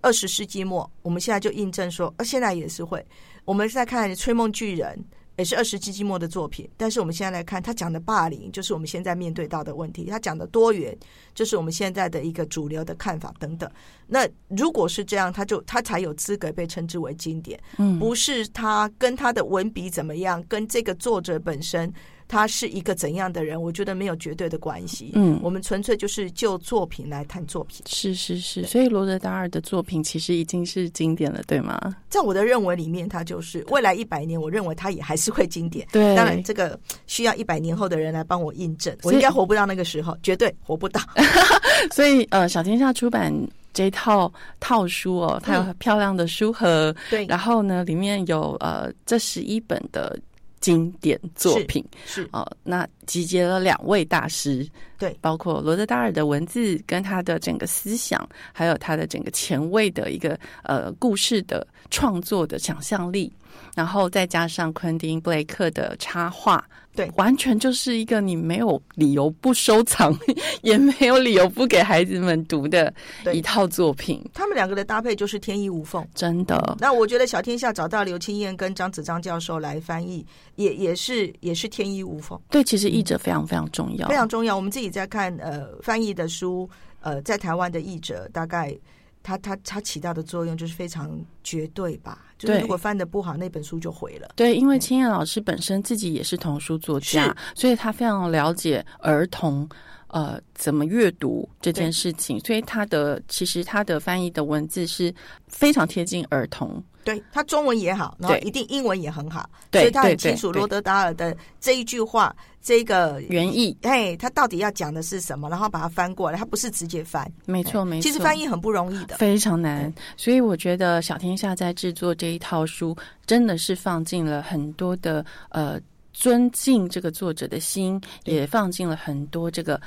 Speaker 2: 二十世纪末，我们现在就印证说，呃，现在也是会。我们在看《吹梦巨人》，也是二十世纪末的作品，但是我们现在来看，他讲的霸凌，就是我们现在面对到的问题；他讲的多元，就是我们现在的一个主流的看法等等。那如果是这样，他就他才有资格被称之为经典，
Speaker 1: 嗯。
Speaker 2: 不是他跟他的文笔怎么样，跟这个作者本身他是一个怎样的人，我觉得没有绝对的关系。
Speaker 1: 嗯
Speaker 2: 我们纯粹就是就作品来谈作品。
Speaker 1: 是是是，所以罗德达尔的作品其实已经是经典了，对吗？
Speaker 2: 在我的认为里面，他就是未来一百年，我认为他也还是会经典。
Speaker 1: 对
Speaker 2: 当然这个需要一百年后的人来帮我印证，我应该活不到那个时候，绝对活不到。
Speaker 1: 所以呃，小天下出版这套套书哦，它有很漂亮的书盒，
Speaker 2: 对
Speaker 1: 然后呢，里面有呃这十一本的经典作品
Speaker 2: 是
Speaker 1: 哦、那集结了两位大师，
Speaker 2: 对
Speaker 1: 包括罗德达尔的文字跟他的整个思想，还有他的整个前卫的一个呃故事的创作的想象力，然后再加上昆汀布雷克的插画。
Speaker 2: 对
Speaker 1: 完全就是一个你没有理由不收藏，也没有理由不给孩子们读的一套作品，
Speaker 2: 他们两个的搭配就是天衣无缝。
Speaker 1: 真的。
Speaker 2: 那我觉得小天下找到刘青燕跟张子章教授来翻译，也也是也是天衣无缝，
Speaker 1: 对，其实译者非常非常重要，
Speaker 2: 非常重要。我们自己在看呃翻译的书，呃，在台湾的译者大概。他他他起到的作用就是非常绝对吧，就是如果翻的不好，那本书就毁了。
Speaker 1: 对，因为青燕老师本身自己也是童书作家，所以他非常了解儿童呃怎么阅读这件事情，所以他的其实他的翻译的文字是非常贴近儿童。
Speaker 2: 对他中文也好，然后一定英文也很好，
Speaker 1: 对
Speaker 2: 所以他很清楚罗德达尔的这一句话，这个
Speaker 1: 原意。
Speaker 2: 哎，他到底要讲的是什么，然后把它翻过来，他不是直接翻，
Speaker 1: 没错没错，
Speaker 2: 其实翻译很不容易的。
Speaker 1: 非常难，所以我觉得小天下在制作这一套书，真的是放进了很多的呃尊敬这个作者的心，也放进了很多这个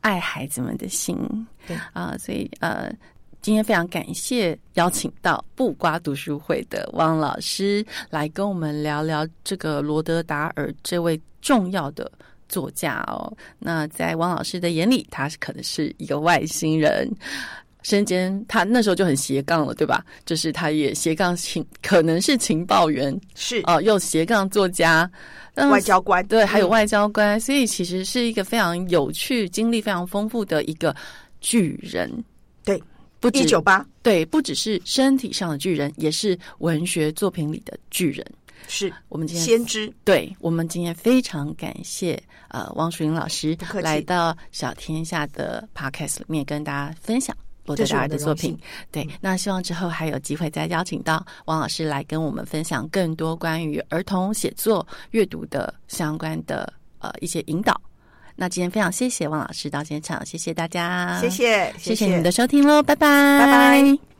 Speaker 1: 爱孩子们的心。
Speaker 2: 对。
Speaker 1: 啊、所以呃。今天非常感谢邀请到布瓜读书会的汪老师来跟我们聊聊这个罗德达尔这位重要的作家哦。那在汪老师的眼里，他是可能是一个外星人，身兼他那时候就很斜杠了，对吧？就是他也斜杠情，可能是情报员
Speaker 2: 是
Speaker 1: 哦、又斜杠作家，嗯
Speaker 2: 外交官，
Speaker 1: 对，还有
Speaker 2: 嗯
Speaker 1: 外交官，所以其实是一个非常有趣、经历非常丰富的一个巨人。
Speaker 2: 对，
Speaker 1: 不止
Speaker 2: 一九八
Speaker 1: 对，不只是身体上的巨人，也是文学作品里的巨人。
Speaker 2: 是
Speaker 1: 我们今天
Speaker 2: 先知，
Speaker 1: 对我们今天非常感谢呃汪淑英老师来到小天下的 podcast 里面跟大家分享罗德达
Speaker 2: 这是我
Speaker 1: 尔的作品。对，那希望之后还有机会再邀请到汪老师来跟我们分享更多关于儿童写作、阅读的相关的呃一些引导。那今天非常谢谢汪老师到现场，谢谢大家，
Speaker 2: 谢谢，
Speaker 1: 谢谢。你们的收听喽，拜拜，
Speaker 2: 拜拜。